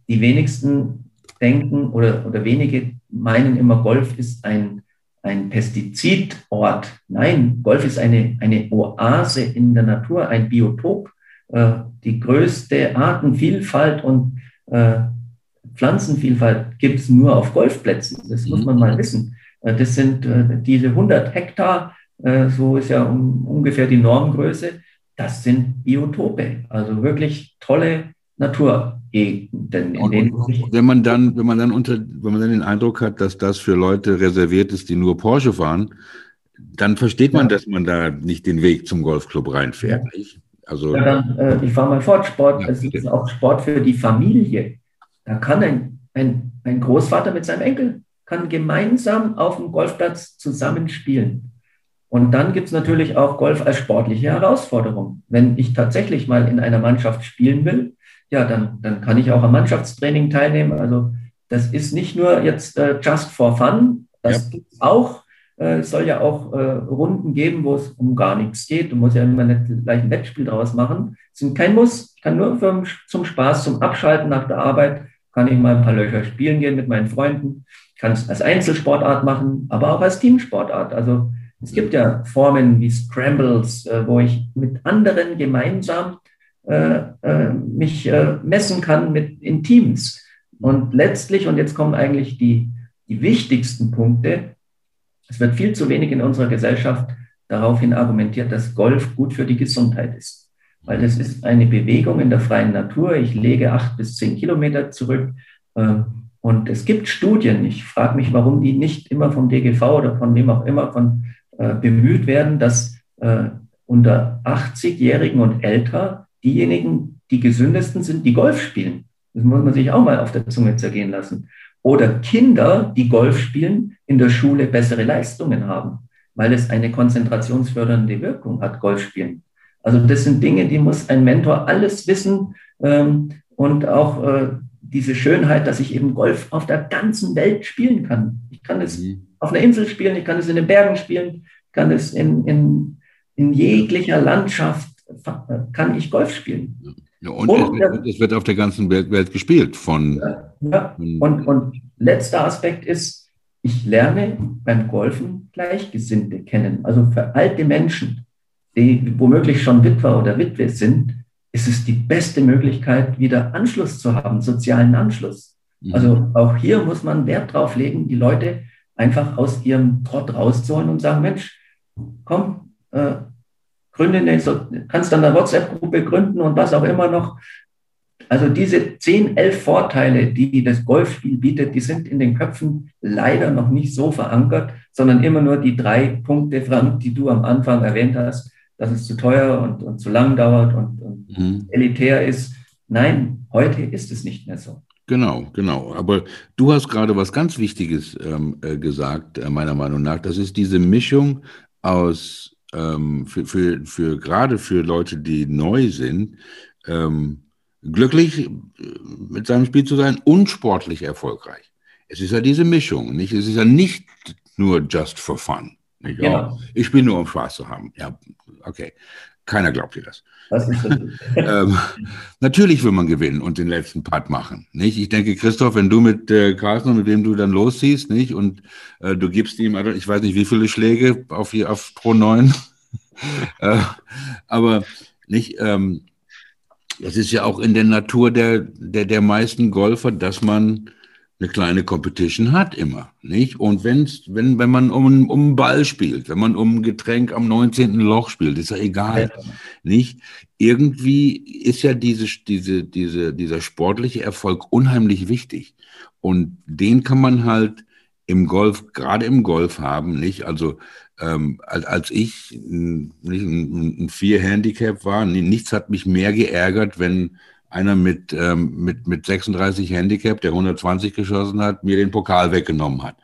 Die wenigsten denken oder, oder wenige meinen immer, Golf ist ein, ein Pestizidort. Nein, Golf ist eine, eine Oase in der Natur, ein Biotop, äh, die größte Artenvielfalt und äh, Pflanzenvielfalt gibt es nur auf Golfplätzen. Das muss man mal mhm. wissen. Äh, das sind diese 100 Hektar, so ist ja ungefähr die Normgröße. Das sind Biotope, also wirklich tolle Naturgegenden. Und, und wenn man dann, wenn man dann unter, wenn man dann den Eindruck hat, dass das für Leute reserviert ist, die nur Porsche fahren, dann versteht man, ja. dass man da nicht den Weg zum Golfclub reinfährt. Ja. Nicht? Also, ja, dann, äh, ich fahre mal fort. Sport, es ist auch Sport für die Familie. Da kann ein, ein, ein Großvater mit seinem Enkel kann gemeinsam auf dem Golfplatz zusammen spielen. Und dann gibt es natürlich auch Golf als sportliche Herausforderung. Wenn ich tatsächlich mal in einer Mannschaft spielen will, ja, dann, dann kann ich auch am Mannschaftstraining teilnehmen. Also das ist nicht nur jetzt äh, just for fun, das ja. gibt es auch. Äh, es soll ja auch äh, Runden geben, wo es um gar nichts geht. Du musst ja immer nicht gleich ein Wettspiel draus machen. Es sind kein Muss. Ich kann nur für, zum Spaß, zum Abschalten nach der Arbeit kann ich mal ein paar Löcher spielen gehen mit meinen Freunden, kann es als Einzelsportart machen, aber auch als Teamsportart. Also es gibt ja Formen wie Scrambles, äh, wo ich mit anderen gemeinsam mich äh, messen kann mit, in Teams. Und letztlich, und jetzt kommen eigentlich die, die wichtigsten Punkte, es wird viel zu wenig in unserer Gesellschaft daraufhin argumentiert, dass Golf gut für die Gesundheit ist. weil es ist eine Bewegung in der freien Natur. Ich lege acht bis zehn Kilometer zurück. Ähm, und es gibt Studien, ich frage mich, warum die nicht immer vom DGV oder von wem auch immer von, äh, bemüht werden, dass äh, unter 80-Jährigen und älter diejenigen, die gesündesten sind, die Golf spielen. Das muss man sich auch mal auf der Zunge zergehen lassen. Oder Kinder, die Golf spielen, in der Schule bessere Leistungen haben, weil es eine konzentrationsfördernde Wirkung hat, Golf spielen. Also das sind Dinge, die muss ein Mentor alles wissen ähm, und auch äh, diese Schönheit, dass ich eben Golf auf der ganzen Welt spielen kann. Ich kann es mhm. auf einer Insel spielen, ich kann es in den Bergen spielen, kann es in, in, in jeglicher Landschaft, kann ich Golf spielen. Ja, und, und es, wird, es, wird, auf der ganzen Welt, Welt gespielt von. Ja, und, und letzter Aspekt ist, ich lerne beim Golfen Gleichgesinnte kennen. Also für alte Menschen, die womöglich schon Witwer oder Witwe sind, ist es die beste Möglichkeit, wieder Anschluss zu haben, sozialen Anschluss. Mhm. Also auch hier muss man Wert drauf legen, die Leute einfach aus ihrem Trott rauszuholen und sagen, Mensch, komm, äh, gründe eine, so, kannst dann eine WhatsApp-Gruppe gründen und was auch immer noch. Also diese 10, 11 Vorteile, die das Golfspiel bietet, die sind in den Köpfen leider noch nicht so verankert, sondern immer nur die drei Punkte, Frank, die du am Anfang erwähnt hast dass es zu teuer und, und zu lang dauert und, und mhm. elitär ist. Nein, heute ist es nicht mehr so. Genau, genau. Aber du hast gerade was ganz Wichtiges ähm, äh, gesagt, äh, meiner Meinung nach. Das ist diese Mischung aus, ähm, für, für, für gerade für Leute, die neu sind, ähm, glücklich äh, mit seinem Spiel zu sein und sportlich erfolgreich. Es ist ja diese Mischung, nicht? Es ist ja nicht nur just for fun. Nicht? Genau. Oh, ich spiele nur, um Spaß zu haben. Ja, okay. Keiner glaubt dir das. (laughs) ähm, natürlich will man gewinnen und den letzten Part machen. Nicht? Ich denke, Christoph, wenn du mit äh, Carsten, mit dem du dann losziehst, nicht? Und äh, du gibst ihm, ich weiß nicht, wie viele Schläge auf, auf Pro 9. (laughs) äh, aber nicht, ähm, das ist ja auch in der Natur der, der, der meisten Golfer, dass man eine kleine Competition hat immer, nicht? Und wenn's, wenn, wenn man um, um einen Ball spielt, wenn man um ein Getränk am 19. Loch spielt, ist ja egal, ja. nicht? Irgendwie ist ja diese, diese, diese, dieser sportliche Erfolg unheimlich wichtig. Und den kann man halt im Golf, gerade im Golf haben, nicht? Also, ähm, als, als ich nicht, ein, ein Vier-Handicap war, nichts hat mich mehr geärgert, wenn einer mit, ähm, mit, mit 36 Handicap, der 120 geschossen hat, mir den Pokal weggenommen hat.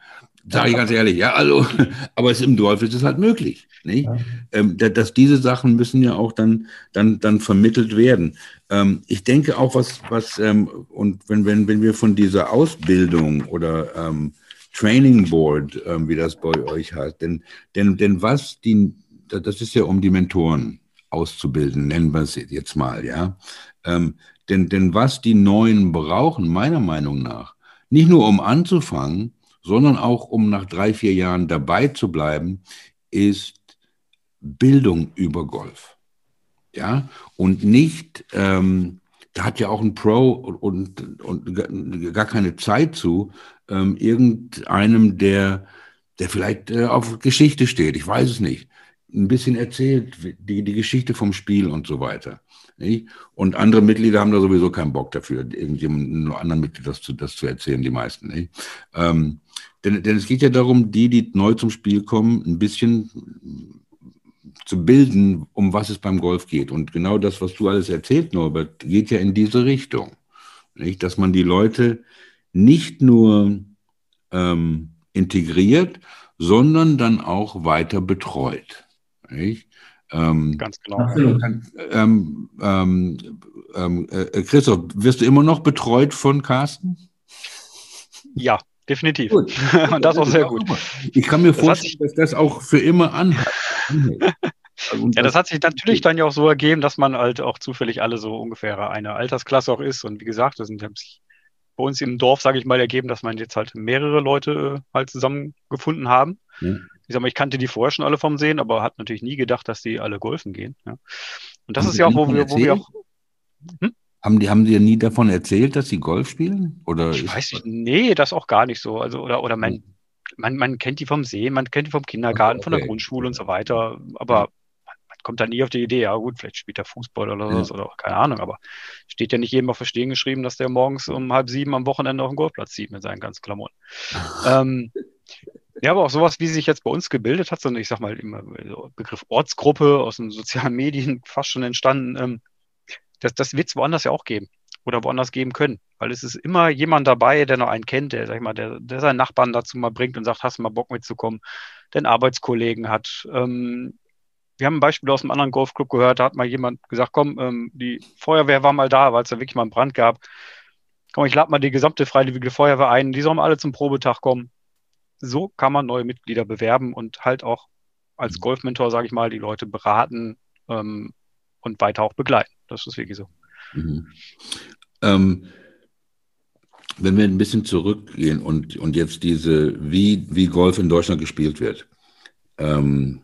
Sage ich ganz ehrlich, ja, also, (laughs) aber es im Dorf ist es halt möglich, nicht? Ja. Ähm, dass diese Sachen müssen ja auch dann, dann, dann vermittelt werden. Ähm, ich denke auch, was, was, ähm, und wenn, wenn, wenn wir von dieser Ausbildung oder ähm, Training Board, ähm, wie das bei euch heißt, denn, denn, denn was die, das ist ja um die Mentoren auszubilden, nennen wir es jetzt mal, ja. Ähm, denn, denn was die Neuen brauchen, meiner Meinung nach, nicht nur um anzufangen, sondern auch um nach drei, vier Jahren dabei zu bleiben, ist Bildung über Golf. Ja, und nicht, ähm, da hat ja auch ein Pro und, und, und gar keine Zeit zu, ähm, irgendeinem, der, der vielleicht äh, auf Geschichte steht, ich weiß es nicht, ein bisschen erzählt, die, die Geschichte vom Spiel und so weiter. Nicht? Und andere Mitglieder haben da sowieso keinen Bock dafür, irgendjemandem anderen Mitglied das zu, das zu erzählen, die meisten. Nicht? Ähm, denn, denn es geht ja darum, die, die neu zum Spiel kommen, ein bisschen zu bilden, um was es beim Golf geht. Und genau das, was du alles erzählt, Norbert, geht ja in diese Richtung. Nicht? Dass man die Leute nicht nur ähm, integriert, sondern dann auch weiter betreut. Nicht? Ähm, Ganz genau. Ähm, ähm, ähm, äh, Christoph, wirst du immer noch betreut von Carsten? Ja, definitiv. Gut. (laughs) Und das auch sehr gut. Ich kann mir das vorstellen, dass das auch für immer (laughs) anhält. Also ja, das hat sich natürlich dann ja auch so ergeben, dass man halt auch zufällig alle so ungefähr eine Altersklasse auch ist. Und wie gesagt, das sind sich bei uns im Dorf, sage ich mal, ergeben, dass man jetzt halt mehrere Leute äh, halt zusammengefunden haben. Ja ich sag mal, ich kannte die vorher schon alle vom Sehen, aber hat natürlich nie gedacht, dass die alle golfen gehen. Ja. Und das haben ist ja auch, wo wir, wo wir auch. Hm? Haben die, haben die ja nie davon erzählt, dass sie Golf spielen? Oder ich weiß nicht, nee, das auch gar nicht so. Also, oder, oder man, hm. man, man kennt die vom Sehen, man kennt die vom Kindergarten, okay. von der Grundschule und so weiter, aber man, man kommt dann nie auf die Idee, ja gut, vielleicht spielt er Fußball oder so, ja. oder keine Ahnung, aber steht ja nicht jedem auf Verstehen geschrieben, dass der morgens um halb sieben am Wochenende auf den Golfplatz zieht mit seinen ganzen Klamotten. (laughs) ähm, ja, aber auch sowas, wie sich jetzt bei uns gebildet hat, so ich sag mal, immer Begriff Ortsgruppe aus den sozialen (laughs) Medien fast schon entstanden, ähm, das, das wird es woanders ja auch geben oder woanders geben können. Weil es ist immer jemand dabei, der noch einen kennt, der, sag ich mal, der, der seinen Nachbarn dazu mal bringt und sagt, hast du mal Bock mitzukommen, einen Arbeitskollegen hat. Ähm, wir haben ein Beispiel aus einem anderen Golfclub gehört, da hat mal jemand gesagt, komm, ähm, die Feuerwehr war mal da, weil es da wirklich mal einen Brand gab. Komm, ich lade mal die gesamte Freiwillige Feuerwehr ein, die sollen alle zum Probetag kommen. So kann man neue Mitglieder bewerben und halt auch als Golfmentor, sage ich mal, die Leute beraten ähm, und weiter auch begleiten. Das ist wirklich so. Mhm. Ähm, wenn wir ein bisschen zurückgehen und, und jetzt diese, wie, wie Golf in Deutschland gespielt wird. Ähm,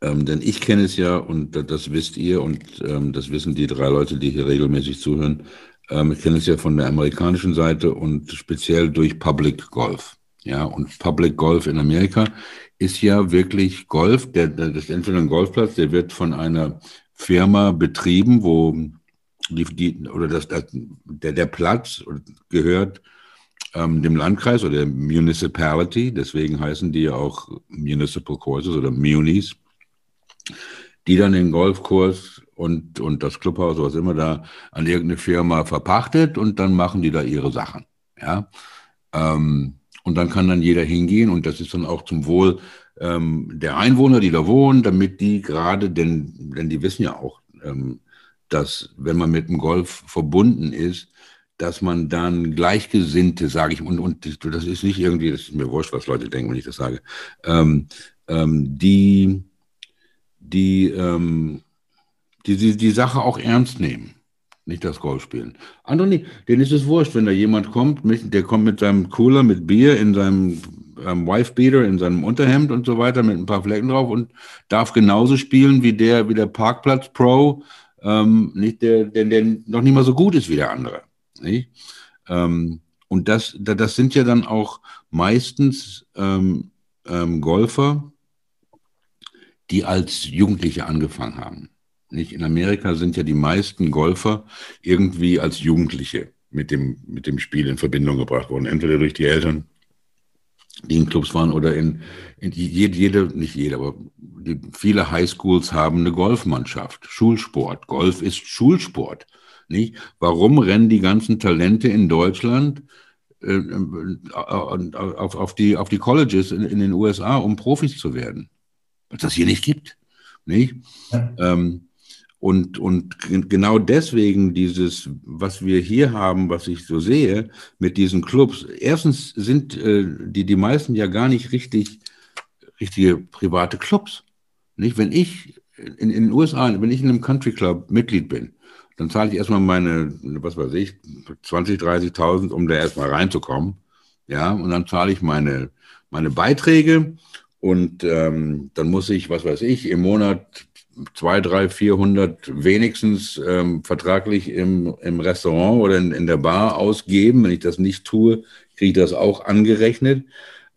ähm, denn ich kenne es ja und das wisst ihr und ähm, das wissen die drei Leute, die hier regelmäßig zuhören. Ähm, ich kenne es ja von der amerikanischen Seite und speziell durch Public Golf. Ja, und Public Golf in Amerika ist ja wirklich Golf. Der, das ist entweder ein Golfplatz, der wird von einer Firma betrieben, wo die, die, oder das, das, der, der Platz gehört ähm, dem Landkreis oder der Municipality, deswegen heißen die auch Municipal Courses oder Munis, die dann den Golfkurs und, und das Clubhaus, was immer da, an irgendeine Firma verpachtet und dann machen die da ihre Sachen. Ja. Ähm, und dann kann dann jeder hingehen und das ist dann auch zum Wohl ähm, der Einwohner, die da wohnen, damit die gerade, denn, denn die wissen ja auch, ähm, dass wenn man mit dem Golf verbunden ist, dass man dann Gleichgesinnte, sage ich, und, und das ist nicht irgendwie, das ist mir wurscht, was Leute denken, wenn ich das sage, ähm, ähm, die, die, ähm, die, die, die Sache auch ernst nehmen, nicht das Golf spielen. Andere nicht, denen ist es wurscht, wenn da jemand kommt, der kommt mit seinem Cooler, mit Bier in seinem ähm, Wife-Beater, in seinem Unterhemd und so weiter, mit ein paar Flecken drauf und darf genauso spielen wie der, wie der Parkplatz-Pro, ähm, nicht der, der, der noch nicht mal so gut ist wie der andere. Nicht? Ähm, und das, das sind ja dann auch meistens ähm, ähm, Golfer, die als Jugendliche angefangen haben. Nicht? In Amerika sind ja die meisten Golfer irgendwie als Jugendliche mit dem, mit dem Spiel in Verbindung gebracht worden. Entweder durch die Eltern die in Clubs waren oder in, in jede, jede, nicht jede, aber die, viele Highschools haben eine Golfmannschaft, Schulsport. Golf ist Schulsport. Nicht? Warum rennen die ganzen Talente in Deutschland äh, äh auf, auf, die, auf die Colleges in, in, den USA, um Profis zu werden? Weil es das hier nicht gibt. Nicht? Ja. Ähm, und, und genau deswegen dieses, was wir hier haben, was ich so sehe, mit diesen Clubs, erstens sind äh, die, die meisten ja gar nicht richtig, richtige private Clubs. Nicht? Wenn ich in, in den USA, wenn ich in einem Country Club Mitglied bin, dann zahle ich erstmal meine, was weiß ich, 20, 30.000, um da erstmal reinzukommen. Ja, und dann zahle ich meine, meine Beiträge und ähm, dann muss ich, was weiß ich, im Monat zwei, drei, vierhundert wenigstens ähm, vertraglich im, im Restaurant oder in, in der Bar ausgeben. Wenn ich das nicht tue, kriege ich das auch angerechnet.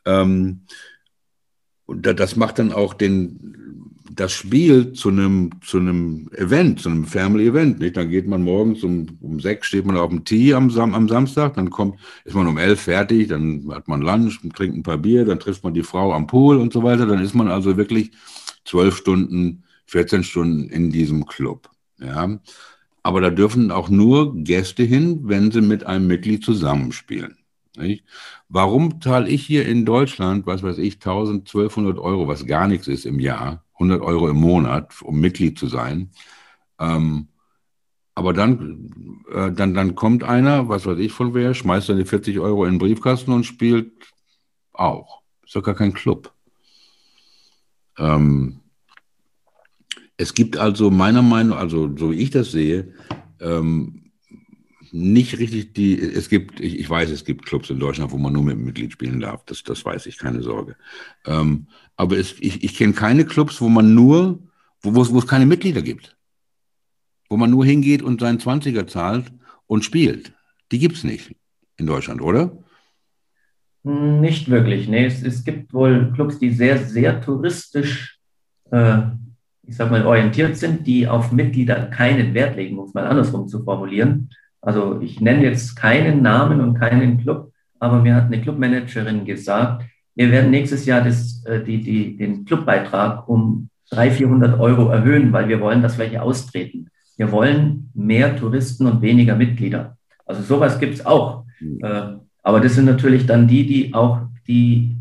Ähm, und das macht dann auch den, das Spiel zu einem, zu einem Event, zu einem Family Event. Nicht? Dann geht man morgens um, um sechs, steht man auf dem Tee am, am Samstag, dann kommt, ist man um elf fertig, dann hat man Lunch, trinkt ein paar Bier, dann trifft man die Frau am Pool und so weiter. Dann ist man also wirklich zwölf Stunden 14 Stunden in diesem Club. Ja. Aber da dürfen auch nur Gäste hin, wenn sie mit einem Mitglied zusammenspielen. Nicht? Warum zahle ich hier in Deutschland, was weiß ich, 1200 Euro, was gar nichts ist im Jahr, 100 Euro im Monat, um Mitglied zu sein? Ähm, aber dann, äh, dann, dann kommt einer, was weiß ich von wer, schmeißt die 40 Euro in den Briefkasten und spielt auch. Ist doch gar kein Club. Ähm, es gibt also meiner Meinung, also so wie ich das sehe, ähm, nicht richtig die, es gibt, ich, ich, weiß, es gibt Clubs in Deutschland, wo man nur mit Mitglied spielen darf, das, das weiß ich, keine Sorge. Ähm, aber es, ich, ich kenne keine Clubs, wo man nur, wo es keine Mitglieder gibt. Wo man nur hingeht und seinen 20er zahlt und spielt. Die gibt es nicht in Deutschland, oder? Nicht wirklich. Nee, es, es gibt wohl Clubs, die sehr, sehr touristisch äh, ich sag mal, orientiert sind, die auf Mitglieder keinen Wert legen, um es mal andersrum zu formulieren. Also ich nenne jetzt keinen Namen und keinen Club, aber mir hat eine Clubmanagerin gesagt, wir werden nächstes Jahr das, äh, die, die, den Clubbeitrag um 300, 400 Euro erhöhen, weil wir wollen, dass welche austreten. Wir wollen mehr Touristen und weniger Mitglieder. Also sowas gibt es auch. Mhm. Aber das sind natürlich dann die, die auch die,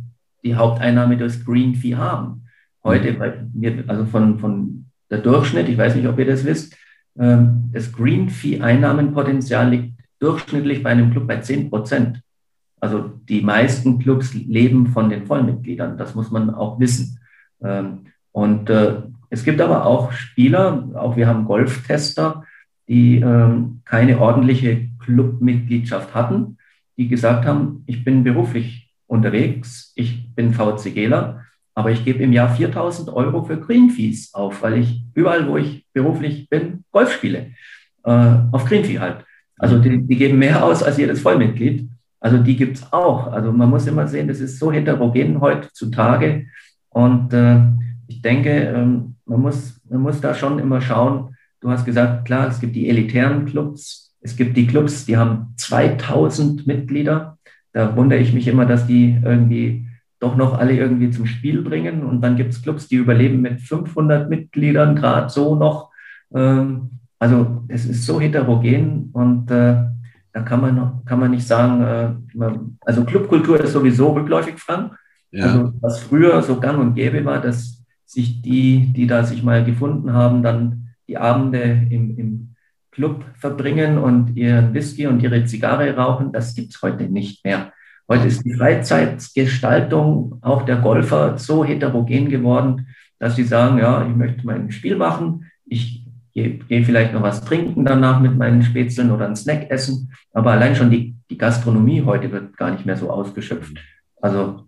die Haupteinnahme durch Green Fee haben. Heute, mhm. weil wir, also von, von der Durchschnitt, ich weiß nicht, ob ihr das wisst, ähm, das Green Fee Einnahmenpotenzial liegt durchschnittlich bei einem Club bei 10 Prozent. Also die meisten Clubs leben von den Vollmitgliedern. Das muss man auch wissen. Ähm, und äh, es gibt aber auch Spieler, auch wir haben Golftester, die ähm, keine ordentliche Clubmitgliedschaft hatten, die gesagt haben, ich bin beruflich unterwegs, ich bin VCGler, aber ich gebe im Jahr 4000 Euro für Green Fees auf, weil ich überall, wo ich beruflich bin, Golf spiele. Äh, auf Green Fee halt. Also die, die geben mehr (laughs) aus als jedes Vollmitglied. Also die gibt es auch. Also man muss immer sehen, das ist so heterogen heutzutage. Und äh, ich denke, ähm, man, muss, man muss da schon immer schauen. Du hast gesagt, klar, es gibt die elitären Clubs. Es gibt die Clubs, die haben 2000 Mitglieder. Da wundere ich mich immer, dass die irgendwie doch noch alle irgendwie zum Spiel bringen. Und dann gibt es Clubs, die überleben mit 500 Mitgliedern, gerade so noch. Ähm, also es ist so heterogen und äh, da kann man, kann man nicht sagen, äh, also Clubkultur ist sowieso rückläufig, Frank. Ja. Also was früher so gang und gäbe war, dass sich die, die da sich mal gefunden haben, dann die Abende im, im Club verbringen und ihren Whisky und ihre Zigarre rauchen, das gibt es heute nicht mehr. Heute ist die Freizeitgestaltung auch der Golfer so heterogen geworden, dass sie sagen, ja, ich möchte mein Spiel machen, ich gehe, vielleicht noch was trinken danach mit meinen Spätzeln oder einen Snack essen, aber allein schon die, die Gastronomie heute wird gar nicht mehr so ausgeschöpft. Also,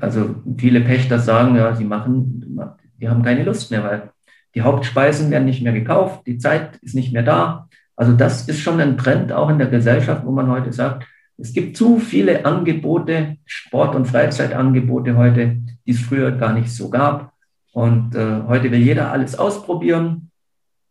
also viele Pächter sagen, ja, sie machen, die haben keine Lust mehr, weil die Hauptspeisen werden nicht mehr gekauft, die Zeit ist nicht mehr da. Also das ist schon ein Trend auch in der Gesellschaft, wo man heute sagt, es gibt zu viele Angebote, Sport- und Freizeitangebote heute, die es früher gar nicht so gab. Und äh, heute will jeder alles ausprobieren.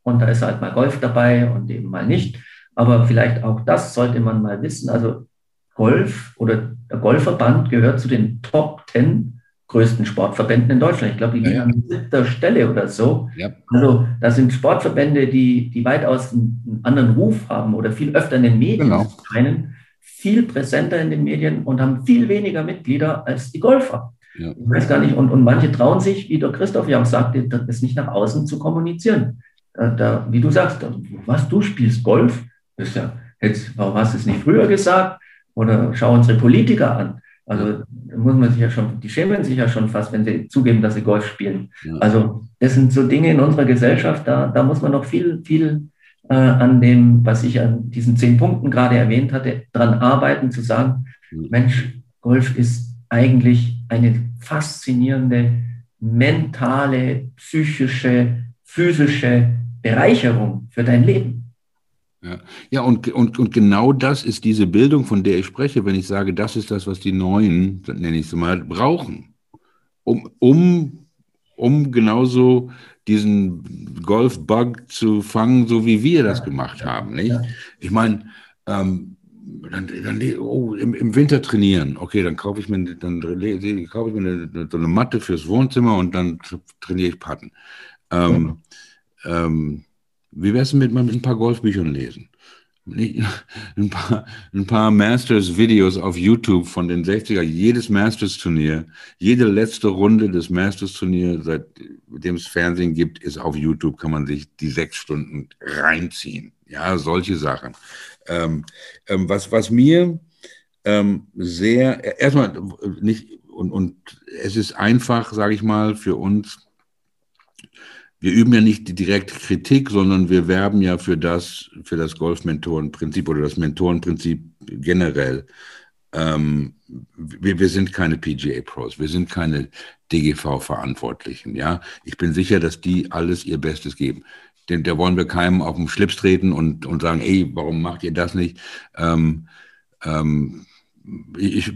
Und da ist halt mal Golf dabei und eben mal nicht. Aber vielleicht auch das sollte man mal wissen. Also Golf oder der Golfverband gehört zu den Top Ten größten Sportverbänden in Deutschland. Ich glaube, die liegen ja, ja. an siebter Stelle oder so. Ja. Also das sind Sportverbände, die, die weitaus einen anderen Ruf haben oder viel öfter in den Medien genau. erscheinen viel präsenter in den Medien und haben viel weniger Mitglieder als die Golfer. Ja. Ich weiß gar nicht, und, und manche trauen sich, wie der Christoph ja auch sagte, das nicht nach außen zu kommunizieren. Da, da, wie du sagst, was, du spielst Golf? Das ist ja, jetzt, warum hast du es nicht früher gesagt? Oder schau unsere Politiker an. Also da muss man sich ja schon, die schämen sich ja schon fast, wenn sie zugeben, dass sie Golf spielen. Ja. Also das sind so Dinge in unserer Gesellschaft, da, da muss man noch viel, viel äh, an dem, was ich an diesen zehn Punkten gerade erwähnt hatte, daran arbeiten, zu sagen, mhm. Mensch, Golf ist eigentlich eine faszinierende mentale, psychische, physische Bereicherung für dein Leben. Ja, ja und, und, und genau das ist diese Bildung, von der ich spreche, wenn ich sage, das ist das, was die Neuen, nenne ich es mal, brauchen, um, um, um genauso diesen Golf-Bug zu fangen, so wie wir das gemacht haben. Nicht? Ich meine, ähm, dann, dann oh, im, im, Winter trainieren. Okay, dann kaufe ich mir, dann kaufe ich mir eine, so eine Matte fürs Wohnzimmer und dann trainiere ich Patten. Ähm, ähm, wie wäre es mit, mit ein paar Golfbüchern lesen? Ein paar, ein paar Masters-Videos auf YouTube von den 60er, jedes Masters-Turnier, jede letzte Runde des Masters-Turniers, seitdem es Fernsehen gibt, ist auf YouTube, kann man sich die sechs Stunden reinziehen. Ja, solche Sachen. Ähm, ähm, was, was mir ähm, sehr, erstmal nicht, und, und es ist einfach, sage ich mal, für uns, wir üben ja nicht die direkte Kritik, sondern wir werben ja für das, für das Golf-Mentoren-Prinzip oder das Mentorenprinzip generell. Ähm, wir, wir sind keine PGA-Pros, wir sind keine DGV-Verantwortlichen. Ja, ich bin sicher, dass die alles ihr Bestes geben. Denn da wollen wir keinem auf den Schlips treten und, und sagen, ey, warum macht ihr das nicht? Ähm, ähm, ich,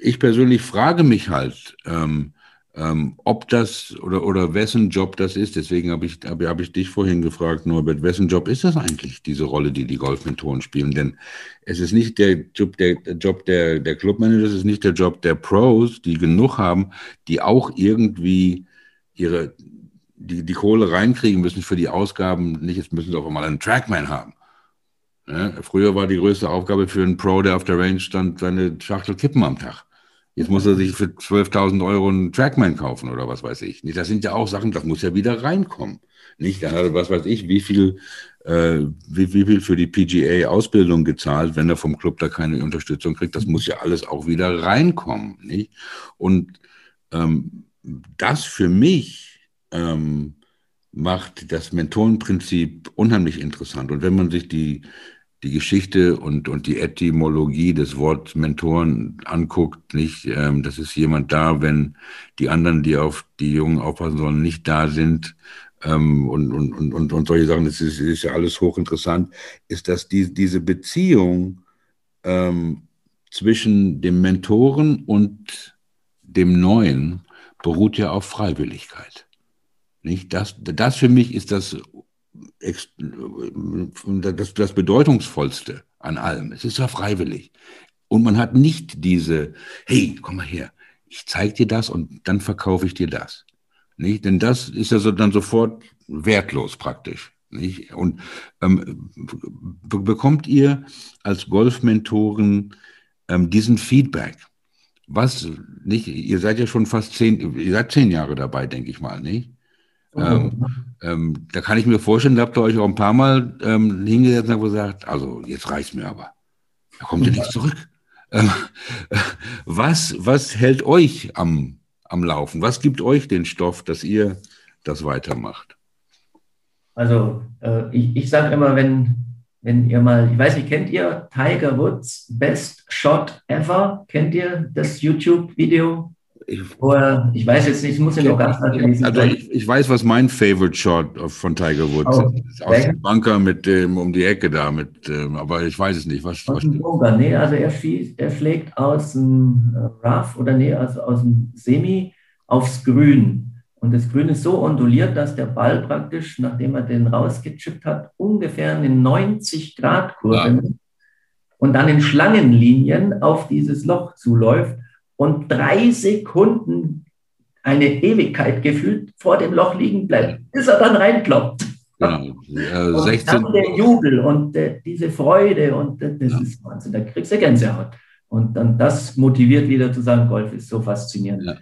ich persönlich frage mich halt, ähm, Ähm, ob das oder, oder wessen Job das ist, deswegen habe ich, hab, hab ich dich vorhin gefragt, Norbert, wessen Job ist das eigentlich, diese Rolle, die die Golfmentoren spielen? Denn es ist nicht der Job der, der Job der, der Clubmanager, es ist nicht der Job der Pros, die genug haben, die auch irgendwie ihre, die, die Kohle reinkriegen müssen für die Ausgaben. Nicht, jetzt müssen sie auch mal einen Trackman haben. Ja, früher war die größte Aufgabe für einen Pro, der auf der Range stand, seine Schachtel kippen am Tag. Jetzt muss er sich für 12.000 Euro einen Trackman kaufen oder was weiß ich. Das sind ja auch Sachen, das muss ja wieder reinkommen. Nicht, dann hat er, was weiß ich, wie viel, äh, wie, wie viel für die PGA-Ausbildung gezahlt, wenn er vom Club da keine Unterstützung kriegt. Das muss ja alles auch wieder reinkommen. Nicht? Und ähm, das für mich ähm, macht das Mentorenprinzip unheimlich interessant. Und wenn man sich die die Geschichte und, und die Etymologie des Wortes Mentoren anguckt, nicht, ähm, das ist jemand da, wenn die anderen, die auf die Jungen aufpassen sollen, nicht da sind, ähm, und, und, und, und, und solche Sachen, das ist, ist ja alles hochinteressant, ist, dass die, diese Beziehung ähm, zwischen dem Mentoren und dem Neuen beruht ja auf Freiwilligkeit. Nicht? Das, das für mich ist das das, das Bedeutungsvollste an allem. Es ist ja freiwillig. Und man hat nicht diese, hey, komm mal her, ich zeige dir das und dann verkaufe ich dir das. Nicht? Denn das ist ja so, dann sofort wertlos praktisch. Nicht? Und ähm, bekommt ihr als Golfmentoren ähm, diesen Feedback? Was, nicht, ihr seid ja schon fast zehn, ihr seid zehn Jahre dabei, denke ich mal, nicht? Ähm, ähm, da kann ich mir vorstellen, da habt ihr euch auch ein paar Mal ähm, hingesetzt und gesagt, also jetzt reicht's mir aber. Da kommt ihr nicht zurück. Ähm, (laughs) was, was hält euch am, am Laufen? Was gibt euch den Stoff, dass ihr das weitermacht? Also äh, ich, ich sage immer, wenn, wenn ihr mal, ich weiß nicht, kennt ihr Tiger Woods Best Shot Ever? Kennt ihr das YouTube-Video? Ich, ich weiß jetzt nicht, ich muss ja noch ganz natürlich Also ich, ich, weiß, was mein Favorite Shot von Tiger Woods oh, ist. Aus dem Bunker mit dem um die Ecke da, mit, ähm, aber ich weiß es nicht. Was, aus dem Bunker, nee, also er, schießt, er schlägt aus dem äh, Rough oder nee, also aus dem Semi aufs Grün. Und das Grün ist so onduliert, dass der Ball praktisch, nachdem er den rausgechippt hat, ungefähr eine 90 Grad Kurve ja. und dann in Schlangenlinien auf dieses Loch zuläuft und drei Sekunden eine Ewigkeit gefühlt vor dem Loch liegen bleibt, bis er dann reinkloppt. Genau. Ja, 16. (laughs) Und dann der Jubel und äh, diese Freude und äh, das ja. ist Wahnsinn, da kriegst du Gänsehaut. Und dann das motiviert wieder zu sagen, Golf ist so faszinierend. Ja.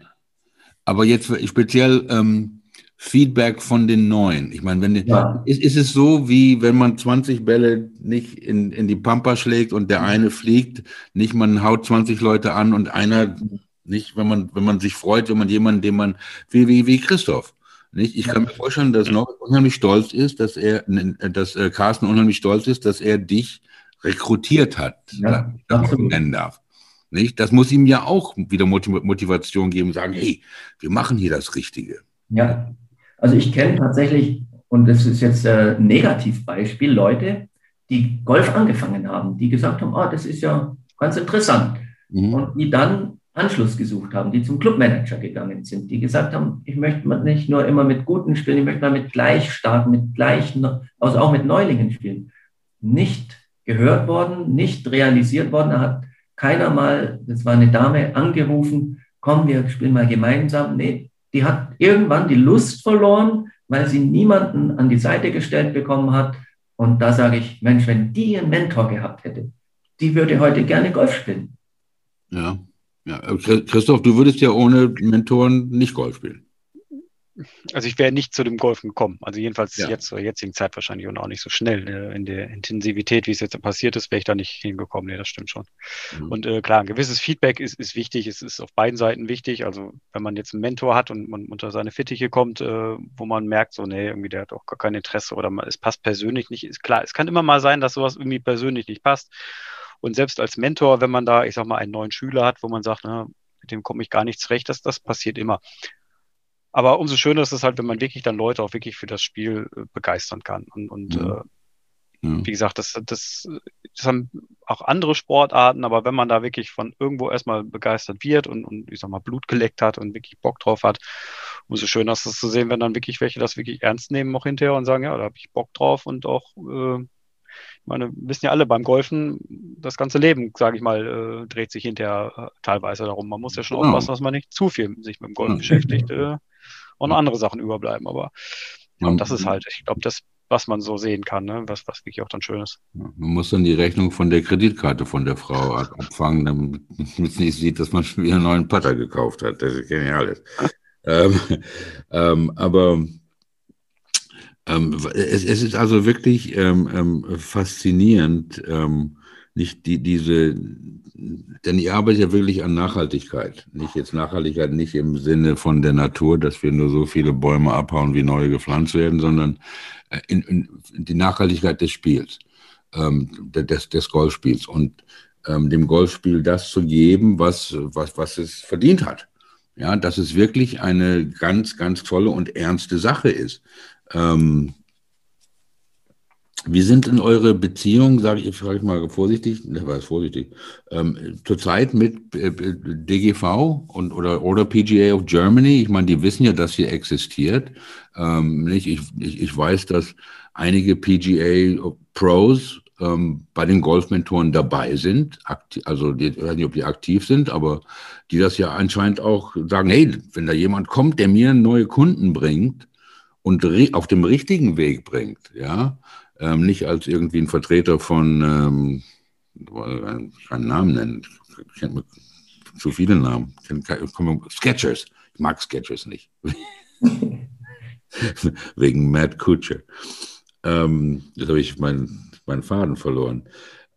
Aber jetzt speziell ähm, Feedback von den Neuen. Ich meine, wenn ja. ist, ist es so, wie wenn man 20 Bälle nicht in, in die Pampa schlägt und der eine fliegt, nicht man haut 20 Leute an und einer nicht, wenn man, wenn man sich freut, wenn man jemanden, den man, wie, wie, wie Christoph. Nicht? Ich kann mir vorstellen, dass noch unheimlich stolz ist, dass er, dass äh, Carsten unheimlich stolz ist, dass er dich rekrutiert hat, ja, dass man nennen darf. Nicht? Das muss ihm ja auch wieder Motivation geben, sagen, hey, wir machen hier das Richtige. Ja, also ich kenne tatsächlich, und das ist jetzt ein Negativbeispiel, Leute, die Golf angefangen haben, die gesagt haben, oh, das ist ja ganz interessant. Mhm. Und die dann Anschluss gesucht haben, die zum Clubmanager gegangen sind, die gesagt haben, ich möchte nicht nur immer mit Guten spielen, ich möchte mal mit gleich starten, mit gleich, also auch mit Neulingen spielen. Nicht gehört worden, nicht realisiert worden. Da hat keiner mal, das war eine Dame, angerufen, komm, wir spielen mal gemeinsam. Nee, die hat irgendwann die Lust verloren, weil sie niemanden an die Seite gestellt bekommen hat. Und da sage ich, Mensch, wenn die einen Mentor gehabt hätte, die würde heute gerne Golf spielen. Ja, ja. Christoph, du würdest ja ohne Mentoren nicht Golf spielen also ich wäre nicht zu dem Golfen gekommen. Also jedenfalls ja. jetzt zur jetzigen Zeit wahrscheinlich und auch nicht so schnell äh, in der Intensivität, wie es jetzt passiert ist, wäre ich da nicht hingekommen. Nee, das stimmt schon. Mhm. Und äh, klar, ein gewisses Feedback ist, ist wichtig. Es ist auf beiden Seiten wichtig. Also wenn man jetzt einen Mentor hat und man unter seine Fittiche kommt, äh, wo man merkt, so, nee, irgendwie der hat auch gar kein Interesse oder man, es passt persönlich nicht, ist klar. Es kann immer mal sein, dass sowas irgendwie persönlich nicht passt. Und selbst als Mentor, wenn man da, ich sag mal, einen neuen Schüler hat, wo man sagt, na, mit dem komme ich gar nicht zurecht, das, das passiert immer. Aber umso schöner ist es halt, wenn man wirklich dann Leute auch wirklich für das Spiel äh, begeistern kann. Und, und mhm. äh, ja. Wie gesagt, das, das, das haben auch andere Sportarten, aber wenn man da wirklich von irgendwo erstmal begeistert wird und, und ich sag mal, Blut geleckt hat und wirklich Bock drauf hat, umso schöner ist es zu sehen, wenn dann wirklich welche das wirklich ernst nehmen auch hinterher und sagen, ja, da habe ich Bock drauf und auch, äh, ich meine, wissen ja alle beim Golfen, das ganze Leben, sage ich mal, äh, dreht sich hinterher äh, teilweise darum. Man muss ja schon genau. aufpassen, dass man nicht zu viel sich mit dem Golf ja. beschäftigt äh, und andere Sachen überbleiben. Aber ja, das ist halt, ich glaube, das was man so sehen kann, ne? was, was wirklich auch dann schön ist. man muss dann die Rechnung von der Kreditkarte von der Frau abfangen, damit man nicht sieht, dass man schon wieder einen neuen Putter gekauft hat. Das ist genial. ähm, ähm, aber ähm, es, es, ist also wirklich ähm, ähm, faszinierend, ähm, nicht die, diese, denn ich arbeite ja wirklich an Nachhaltigkeit. Nicht jetzt Nachhaltigkeit nicht im Sinne von der Natur, dass wir nur so viele Bäume abhauen, wie neue gepflanzt werden, sondern äh, in, in die Nachhaltigkeit des Spiels, ähm, des, des Golfspiels und ähm, dem Golfspiel das zu geben, was, was, was es verdient hat. Ja, dass es wirklich eine ganz, ganz tolle und ernste Sache ist. Ähm, wie sind denn eure Beziehungen, sage ich, frage ich mal vorsichtig, ne, was vorsichtig, ähm, zurzeit mit äh, DGV und oder, oder PGA of Germany? Ich meine, die wissen ja, dass hier existiert. Ähm, nicht? Ich, ich, ich weiß, dass einige PGA Pros ähm, bei den Golfmentoren dabei sind, aktiv, also die, ich weiß nicht, ob die aktiv sind, aber die das ja anscheinend auch sagen, hey, wenn da jemand kommt, der mir neue Kunden bringt und auf dem richtigen Weg bringt, ja, ähm, nicht als irgendwie ein Vertreter von, ähm, keinen Namen nennen, ich kenne zu viele Namen, Sketchers, ich mag Sketchers nicht, (laughs) wegen Matt Kutscher. Ähm, jetzt habe ich meinen, meinen Faden verloren.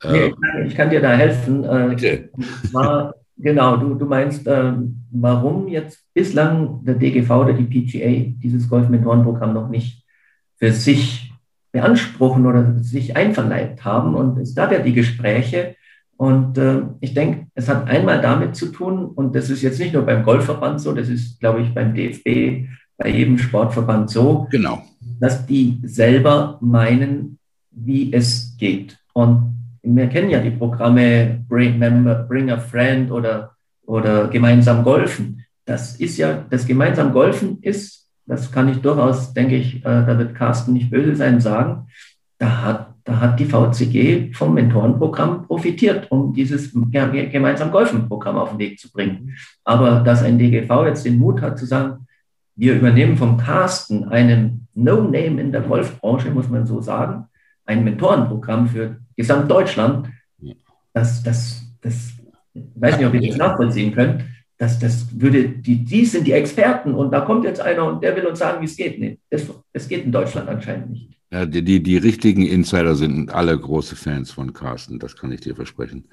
Nee, ich, kann, dir da helfen. Äh, war, genau, du, du meinst, äh, warum jetzt bislang der DGV oder die PGA dieses Golf-Mentoren-Programm noch nicht für sich beanspruchen oder sich einverleibt haben. Und es gab ja die Gespräche. Und äh, ich denke, es hat einmal damit zu tun, und das ist jetzt nicht nur beim Golfverband so, das ist, glaube ich, beim DFB, bei jedem Sportverband so, genau. dass die selber meinen, wie es geht. Und wir kennen ja die Programme Bring, Member, Bring a Friend oder, oder gemeinsam golfen. Das ist ja, das gemeinsam golfen ist das kann ich durchaus, denke ich, äh, da wird Carsten nicht böse sein, sagen, da hat, da hat die VCG vom Mentorenprogramm profitiert, um dieses gemeinsam Golfen-Programm auf den Weg zu bringen. Aber dass ein DGV jetzt den Mut hat zu sagen, wir übernehmen vom Carsten, einem No-Name in der Golfbranche, muss man so sagen, ein Mentorenprogramm für Gesamtdeutschland, das, das, das, ich weiß nicht, ob ihr das nachvollziehen könnt, das, das würde, die, die sind die Experten und da kommt jetzt einer und der will uns sagen, wie es geht. Nee, das, das geht in Deutschland anscheinend nicht. Ja, die, die, die richtigen Insider sind alle große Fans von Carsten, das kann ich dir versprechen.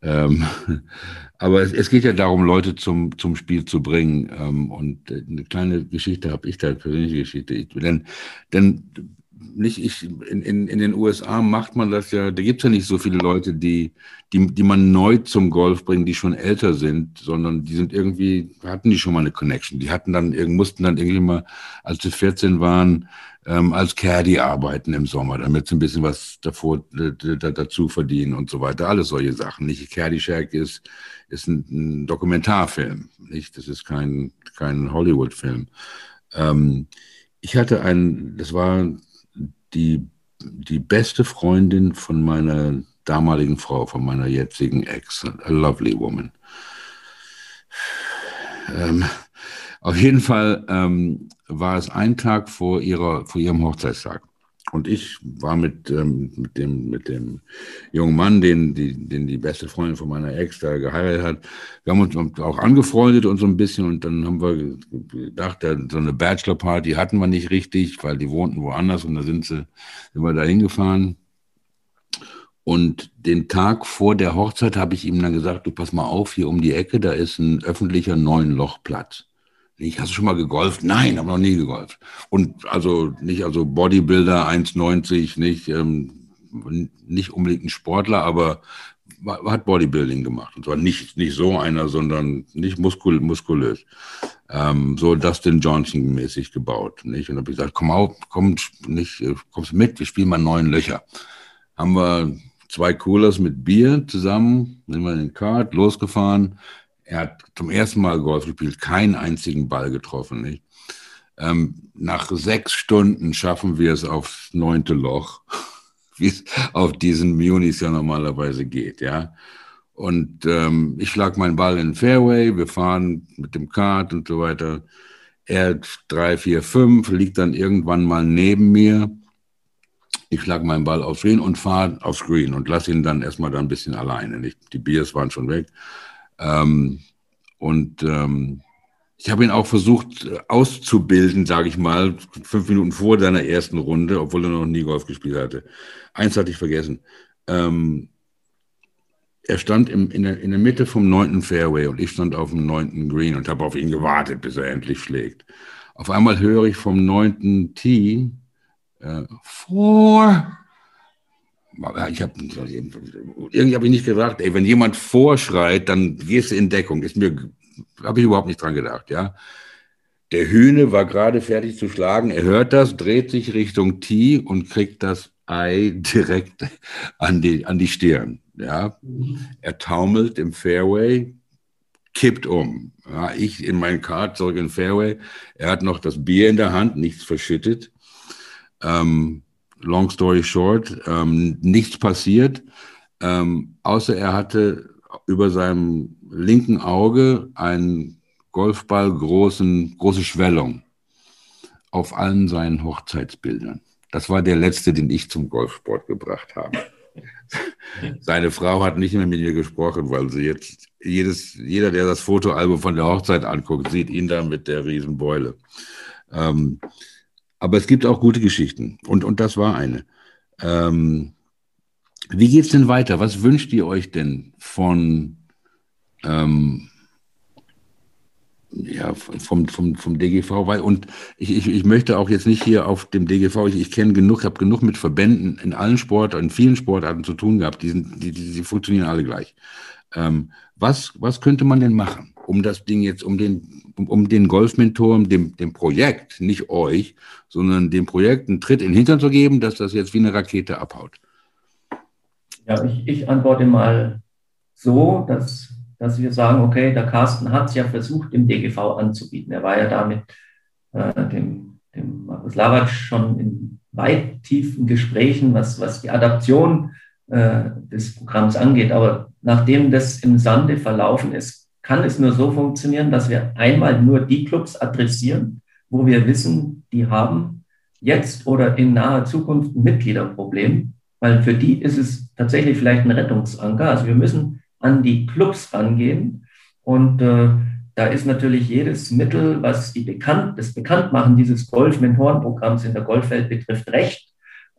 Ähm, (laughs) aber es, es, geht ja darum, Leute zum, zum Spiel zu bringen. Ähm, und eine kleine Geschichte habe ich da, eine persönliche Geschichte. Ich, denn, denn nicht ich, in, in, in den USA macht man das ja, da gibt es ja nicht so viele Leute, die, die, die man neu zum Golf bringt, die schon älter sind, sondern die sind irgendwie, hatten die schon mal eine Connection. Die hatten dann, mussten dann irgendwie mal, als sie 14 waren, ähm, als Caddy arbeiten im Sommer, damit sie ein bisschen was davor, dazu verdienen und so weiter. Alles solche Sachen. Nicht Caddy Shack ist, ist ein, ein Dokumentarfilm, nicht? Das ist kein, kein Hollywood-Film. Ähm, ich hatte einen, das war die, die beste Freundin von meiner damaligen Frau, von meiner jetzigen Ex, a lovely woman. Ähm, auf jeden Fall ähm, war es ein Tag vor, ihrer, vor ihrem Hochzeitstag. Und ich war mit, ähm, mit, dem, mit dem jungen Mann, den die, den die beste Freundin von meiner Ex da geheiratet hat, wir haben uns auch angefreundet und so ein bisschen. Und dann haben wir gedacht, so eine Bachelor-Party hatten wir nicht richtig, weil die wohnten woanders und da sind, sie, sind wir da hingefahren. Und den Tag vor der Hochzeit habe ich ihm dann gesagt, du pass mal auf, hier um die Ecke, da ist ein öffentlicher neun Lochplatz. Ich, hast du schon mal gegolft? Nein, habe noch nie gegolft. Und also nicht, also Bodybuilder 1,90, nicht, ähm, nicht unbedingt ein Sportler, aber hat Bodybuilding gemacht. Und zwar nicht, nicht so einer, sondern nicht muskul muskulös. Ähm, so Dustin Johnson mäßig gebaut. Nicht? Und habe ich gesagt, komm auf, komm, nicht, kommst mit, wir spielen mal neun Löcher. haben wir zwei Coolers mit Bier zusammen, sind wir in den Kart, losgefahren. Er hat zum ersten Mal Golf gespielt, keinen einzigen Ball getroffen. Nicht? Ähm, nach sechs Stunden schaffen wir es aufs neunte Loch, (laughs) wie es auf diesen Munis ja normalerweise geht, ja. Und ähm, ich schlag meinen Ball in den Fairway, wir fahren mit dem Kart und so weiter. Er drei, vier, fünf, liegt dann irgendwann mal neben mir. Ich schlag meinen Ball aufs Green und fahre aufs Green und lasse ihn dann erstmal da ein bisschen alleine. Nicht? Die Biers waren schon weg. Ähm, und ähm, ich habe ihn auch versucht äh, auszubilden, sage ich mal, fünf Minuten vor seiner ersten Runde, obwohl er noch nie Golf gespielt hatte. Eins hatte ich vergessen. Ähm, er stand im, in, der, in der Mitte vom neunten Fairway und ich stand auf dem neunten Green und habe auf ihn gewartet, bis er endlich schlägt. Auf einmal höre ich vom neunten Tee äh, vor. Ich habe irgendwie habe ich nicht gesagt, ey, wenn jemand vorschreit, dann gehst du in Deckung. Ist mir habe ich überhaupt nicht dran gedacht, ja. Der Hühne war gerade fertig zu schlagen. Er hört das, dreht sich Richtung Tee und kriegt das Ei direkt an die, an die Stirn. Ja. Er taumelt im Fairway, kippt um. Ja, ich in meinen Kart zurück in Fairway. Er hat noch das Bier in der Hand, nichts verschüttet. Ähm, long story short, ähm, nichts passiert, ähm, außer er hatte über seinem linken Auge einen Golfball großen, große Schwellung auf allen seinen Hochzeitsbildern. Das war der letzte, den ich zum Golfsport gebracht habe. (laughs) Seine Frau hat nicht mehr mit mir gesprochen, weil sie jetzt jedes, jeder, der das Fotoalbum von der Hochzeit anguckt, sieht ihn da mit der Riesenbeule. Ähm, aber es gibt auch gute Geschichten und, und das war eine. Ähm, wie geht's denn weiter? Was wünscht ihr euch denn von ähm, ja, vom, vom, vom DGV, weil, und ich, ich, ich möchte auch jetzt nicht hier auf dem DGV, ich, ich kenne genug, habe genug mit Verbänden in allen Sportarten, in vielen Sportarten zu tun gehabt, die, sind, die, die, die funktionieren alle gleich. Ähm, was, was könnte man denn machen, um das Ding jetzt, um den, um, um den Golfmentoren, dem, dem Projekt, nicht euch, sondern dem Projekt einen Tritt in den Hintern zu geben, dass das jetzt wie eine Rakete abhaut? Ja, ich, ich antworte mal so, dass dass wir sagen, okay, der Carsten hat es ja versucht, im DGV anzubieten. Er war ja da mit äh, dem, dem Markus Lavac schon in weit tiefen Gesprächen, was, was die Adaption äh, des Programms angeht. Aber nachdem das im Sande verlaufen ist, kann es nur so funktionieren, dass wir einmal nur die Clubs adressieren, wo wir wissen, die haben jetzt oder in naher Zukunft ein Mitgliederproblem, weil für die ist es tatsächlich vielleicht ein Rettungsanker. Also wir müssen an die Clubs rangehen. Und äh, da ist natürlich jedes Mittel, was die Bekannt, das Bekanntmachen dieses Golf-Mentorenprogramms in der Golfwelt betrifft, recht.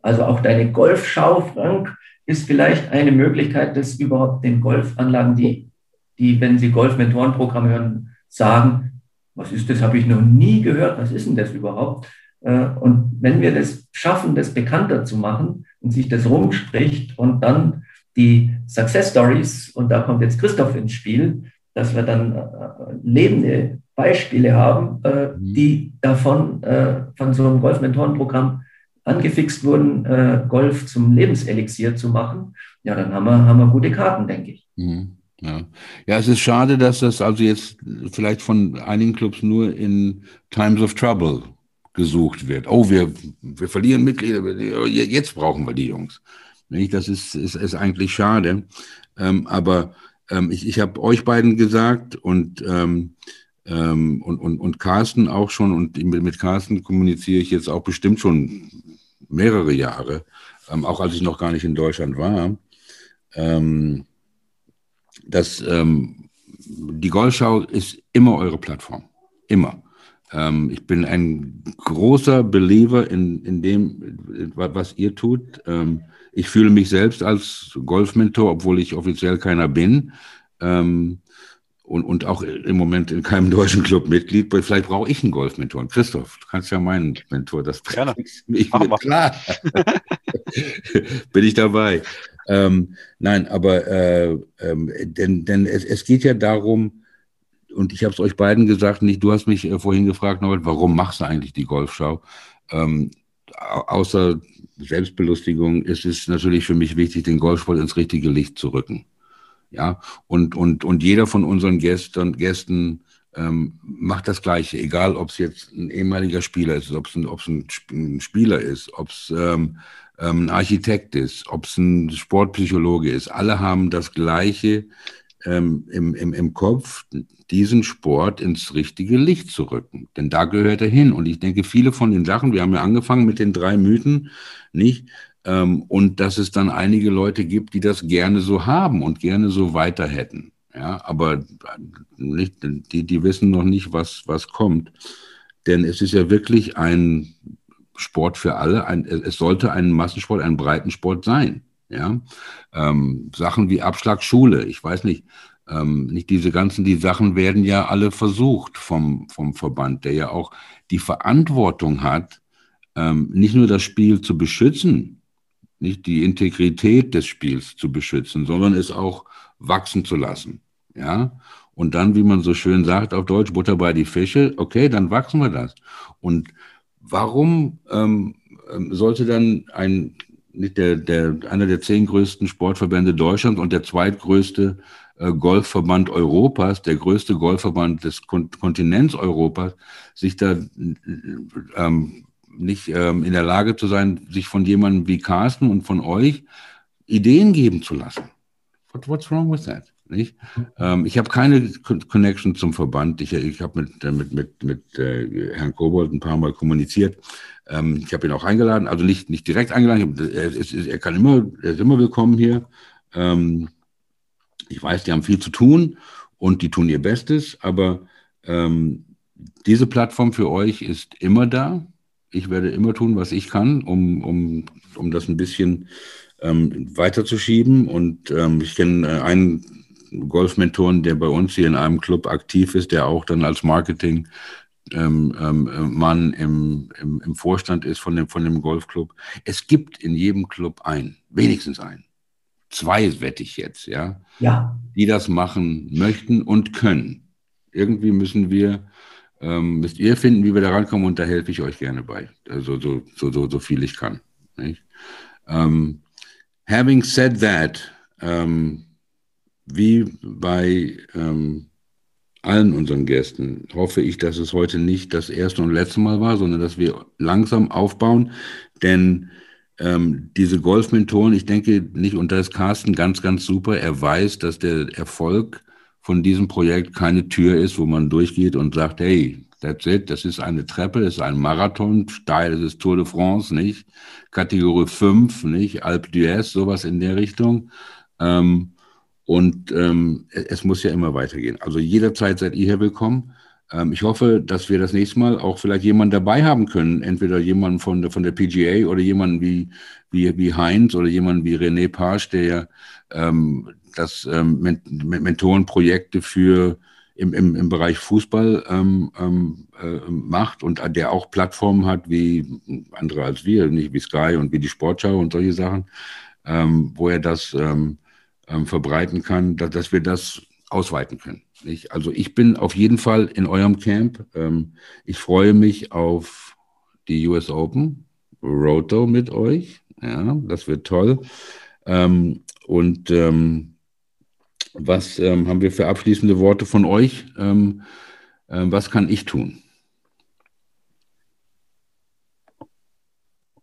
Also auch deine Golfschau, Frank, ist vielleicht eine Möglichkeit, dass überhaupt den Golfanlagen, die, die wenn sie Golf-Mentorenprogramm hören, sagen, was ist das, habe ich noch nie gehört, was ist denn das überhaupt? Äh, und wenn wir das schaffen, das bekannter zu machen und sich das rumspricht und dann die Success Stories, und da kommt jetzt Christoph ins Spiel, dass wir dann äh, lebende Beispiele haben, äh, mhm. die davon äh, von so einem Golf-Mentoren-Programm angefixt wurden, äh, Golf zum Lebenselixier zu machen. Ja, dann haben wir, haben wir gute Karten, denke ich. Mhm. Ja. ja, es ist schade, dass das also jetzt vielleicht von einigen Clubs nur in Times of Trouble gesucht wird. Oh, wir, wir verlieren Mitglieder, jetzt brauchen wir die Jungs. Das ist, ist, ist eigentlich schade. Ähm, aber ähm, ich, ich habe euch beiden gesagt und, ähm, ähm, und, und, und Carsten auch schon, und mit Carsten kommuniziere ich jetzt auch bestimmt schon mehrere Jahre, ähm, auch als ich noch gar nicht in Deutschland war, ähm, dass ähm, die Golfschau ist immer eure Plattform. Immer. Ähm, ich bin ein großer Believer in, in dem, was ihr tut. Ähm, ich fühle mich selbst als Golfmentor, obwohl ich offiziell keiner bin. Ähm, und, und auch im Moment in keinem deutschen Club Mitglied. Vielleicht brauche ich einen Golfmentor. Christoph, du kannst ja meinen Mentor. Das Gerne. Ich, klar. (laughs) Bin ich dabei. Ähm, nein, aber äh, ähm, denn, denn es, es geht ja darum, und ich habe es euch beiden gesagt, nicht, du hast mich äh, vorhin gefragt, Norbert, warum machst du eigentlich die Golfschau? Ähm, außer Selbstbelustigung ist es natürlich für mich wichtig, den Golfsport ins richtige Licht zu rücken. Ja, und, und, und jeder von unseren Gästen, Gästen ähm, macht das Gleiche, egal ob es jetzt ein ehemaliger Spieler ist, ob es ein, ein, ein, Spieler ist, ob es ähm, ähm, ein Architekt ist, ob es ein Sportpsychologe ist. Alle haben das Gleiche ähm, im, im, im Kopf, diesen Sport ins richtige Licht zu rücken. Denn da gehört er hin. Und ich denke, viele von den Sachen, wir haben ja angefangen mit den drei Mythen, nicht? Ähm, und dass es dann einige Leute gibt, die das gerne so haben und gerne so weiter hätten. Ja, aber nicht, die, die wissen noch nicht, was, was kommt. Denn es ist ja wirklich ein Sport für alle. Ein, es sollte ein Massensport, ein Breitensport sein. Ja, ähm, Sachen wie Abschlagsschule, ich weiß nicht, ähm, nicht diese ganzen, die Sachen werden ja alle versucht vom, vom Verband, der ja auch die Verantwortung hat, ähm, nicht nur das Spiel zu beschützen, nicht die Integrität des Spiels zu beschützen, sondern es auch wachsen zu lassen. Ja, und dann, wie man so schön sagt auf Deutsch, Butter bei die Fische, okay, dann wachsen wir das. Und warum ähm, ähm sollte dann ein, nicht der, der, einer der zehn größten Sportverbände Deutschlands und der zweitgrößte äh, Golfverband Europas, der größte Golfverband des Kon Kontinents Europas, sich da ähm, nicht ähm, in der Lage zu sein, sich von jemandem wie Carsten und von euch Ideen geben zu lassen. What, what's wrong with that? Nicht? Ähm, ich habe keine Connection zum Verband. Ich, ich habe mit, äh, mit, mit, mit äh, Herrn Kobold ein paar Mal kommuniziert. Ähm, ich habe ihn auch eingeladen, also nicht, nicht direkt eingeladen. Hab, er, ist, er, kann immer, er ist immer willkommen hier. Ähm, ich weiß, die haben viel zu tun und die tun ihr Bestes, aber ähm, diese Plattform für euch ist immer da. Ich werde immer tun, was ich kann, um, um, um das ein bisschen ähm, weiterzuschieben. Und ähm, ich kenne äh, einen Golfmentoren, der bei uns hier in einem Club aktiv ist, der auch dann als Marketing ähm, ähm, Mann im, im, im, Vorstand ist von dem, von dem Golfclub. Es gibt in jedem Club einen, wenigstens einen. Zwei wette ich jetzt, ja, ja. die das machen möchten und können. Irgendwie müssen wir, ähm, müsst ihr finden, wie wir da rankommen und da helfe ich euch gerne bei. Also so, so, so, so viel ich kann. Um, having said that, um, wie bei ähm, allen unseren Gästen hoffe ich, dass es heute nicht das erste und letzte Mal war, sondern dass wir langsam aufbauen. Denn ähm, diese Golfmentoren, ich denke nicht, da ist Carsten ganz, ganz super. Er weiß, dass der Erfolg von diesem Projekt keine Tür ist, wo man durchgeht und sagt, hey, that's it, das ist eine Treppe, das ist ein Marathon, steil, das ist Tour de France, nicht? Kategorie 5, nicht? Alpe d'Huez, sowas in der Richtung. Ähm, und ähm, es muss ja immer weitergehen. Also jederzeit seid ihr hier willkommen. Ähm, ich hoffe, dass wir das nächste Mal auch vielleicht jemanden dabei haben können. Entweder jemanden von der, von der PGA oder jemanden wie, wie, wie Heinz oder jemanden wie René Page, der ähm, das ähm, Mentorenprojekte für im, im, im Bereich Fußball ähm, ähm, äh, macht und der auch Plattformen hat wie andere als wir, nicht wie Sky und wie die Sportschau und solche Sachen, ähm, wo er das ähm, ähm, verbreiten kann, dass, dass wir das ausweiten können. Nicht? Also ich bin auf jeden Fall in eurem Camp. Ähm, ich freue mich auf die US Open, Roto mit euch. Ja, das wird toll. Ähm, und ähm, was ähm, haben wir für abschließende Worte von euch? Äh, was kann ich tun?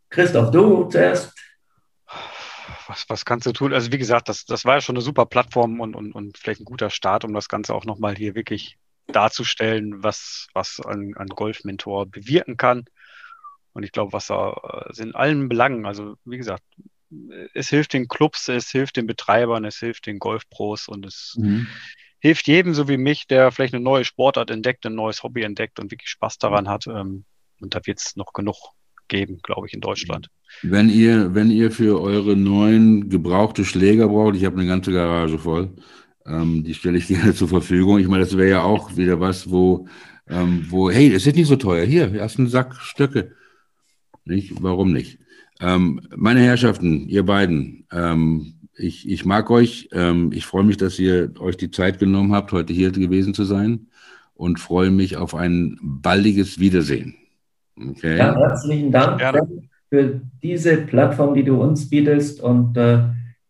Christoph, du zuerst was, was kannst du tun? Also wie gesagt, das, das war ja schon eine super Plattform und, und, und vielleicht ein guter Start, um das Ganze auch nochmal hier wirklich darzustellen, was, was ein, ein Golfmentor bewirken kann. Und ich glaube, was da äh, sind allen Belangen, also wie gesagt, es hilft den Clubs, es hilft den Betreibern, es hilft den Golfpros und es mhm. hilft jedem, so wie mich, der vielleicht eine neue Sportart entdeckt, ein neues Hobby entdeckt und wirklich Spaß daran hat. Ähm, und da wird es noch genug geben, glaube ich, in Deutschland. Wenn ihr, wenn ihr für eure neuen gebrauchte Schläger braucht, ich habe eine ganze Garage voll, ähm, die stelle ich (laughs) gerne zur Verfügung. Ich meine, das wäre ja auch wieder was, wo, ähm, wo, hey, es ist nicht so teuer. Hier, hast einen Sack Stöcke. Nicht? Warum nicht? Ähm, meine Herrschaften, ihr beiden, ähm, ich, ich mag euch. Ähm, ich freue mich, dass ihr euch die Zeit genommen habt, heute hier gewesen zu sein und freue mich auf ein baldiges Wiedersehen. Okay. Ja, herzlichen Dank. Gerne. für diese Plattform, die du uns bietest. Und äh,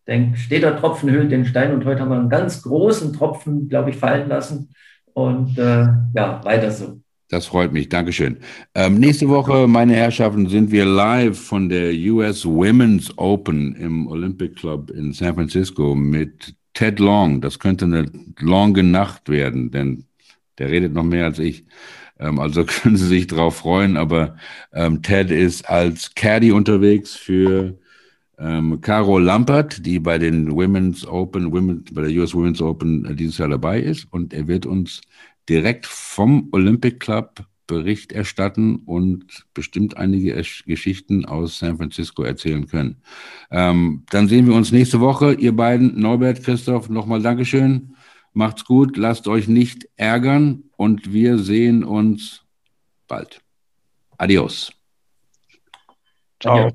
denke, steht der Tropfen hüllt den Stein. Und heute haben wir einen ganz großen Tropfen, glaube ich, fallen lassen. Und äh, ja, weiter so. Das freut mich. Dankeschön. Ähm, nächste Woche, meine Herrschaften, sind wir live von der US Women's Open im Olympic Club in San Francisco mit Ted Long. Das könnte eine lange Nacht werden, denn der redet noch mehr als ich. Ähm, also (laughs) können Sie sich darauf freuen. Aber ähm, Ted ist als Caddy unterwegs für ähm, Caro Lampert, die bei den Women's Open, Women, bei der US Women's Open äh, dieses Jahr dabei ist. Und er wird uns direkt vom Olympic Club Bericht erstatten und bestimmt einige Geschichten aus San Francisco erzählen können. Ähm, dann sehen wir uns nächste Woche. Ihr beiden, Norbert, Christoph, nochmal Dankeschön. Macht's gut, lasst euch nicht ärgern und wir sehen uns bald. Adios. Ciao.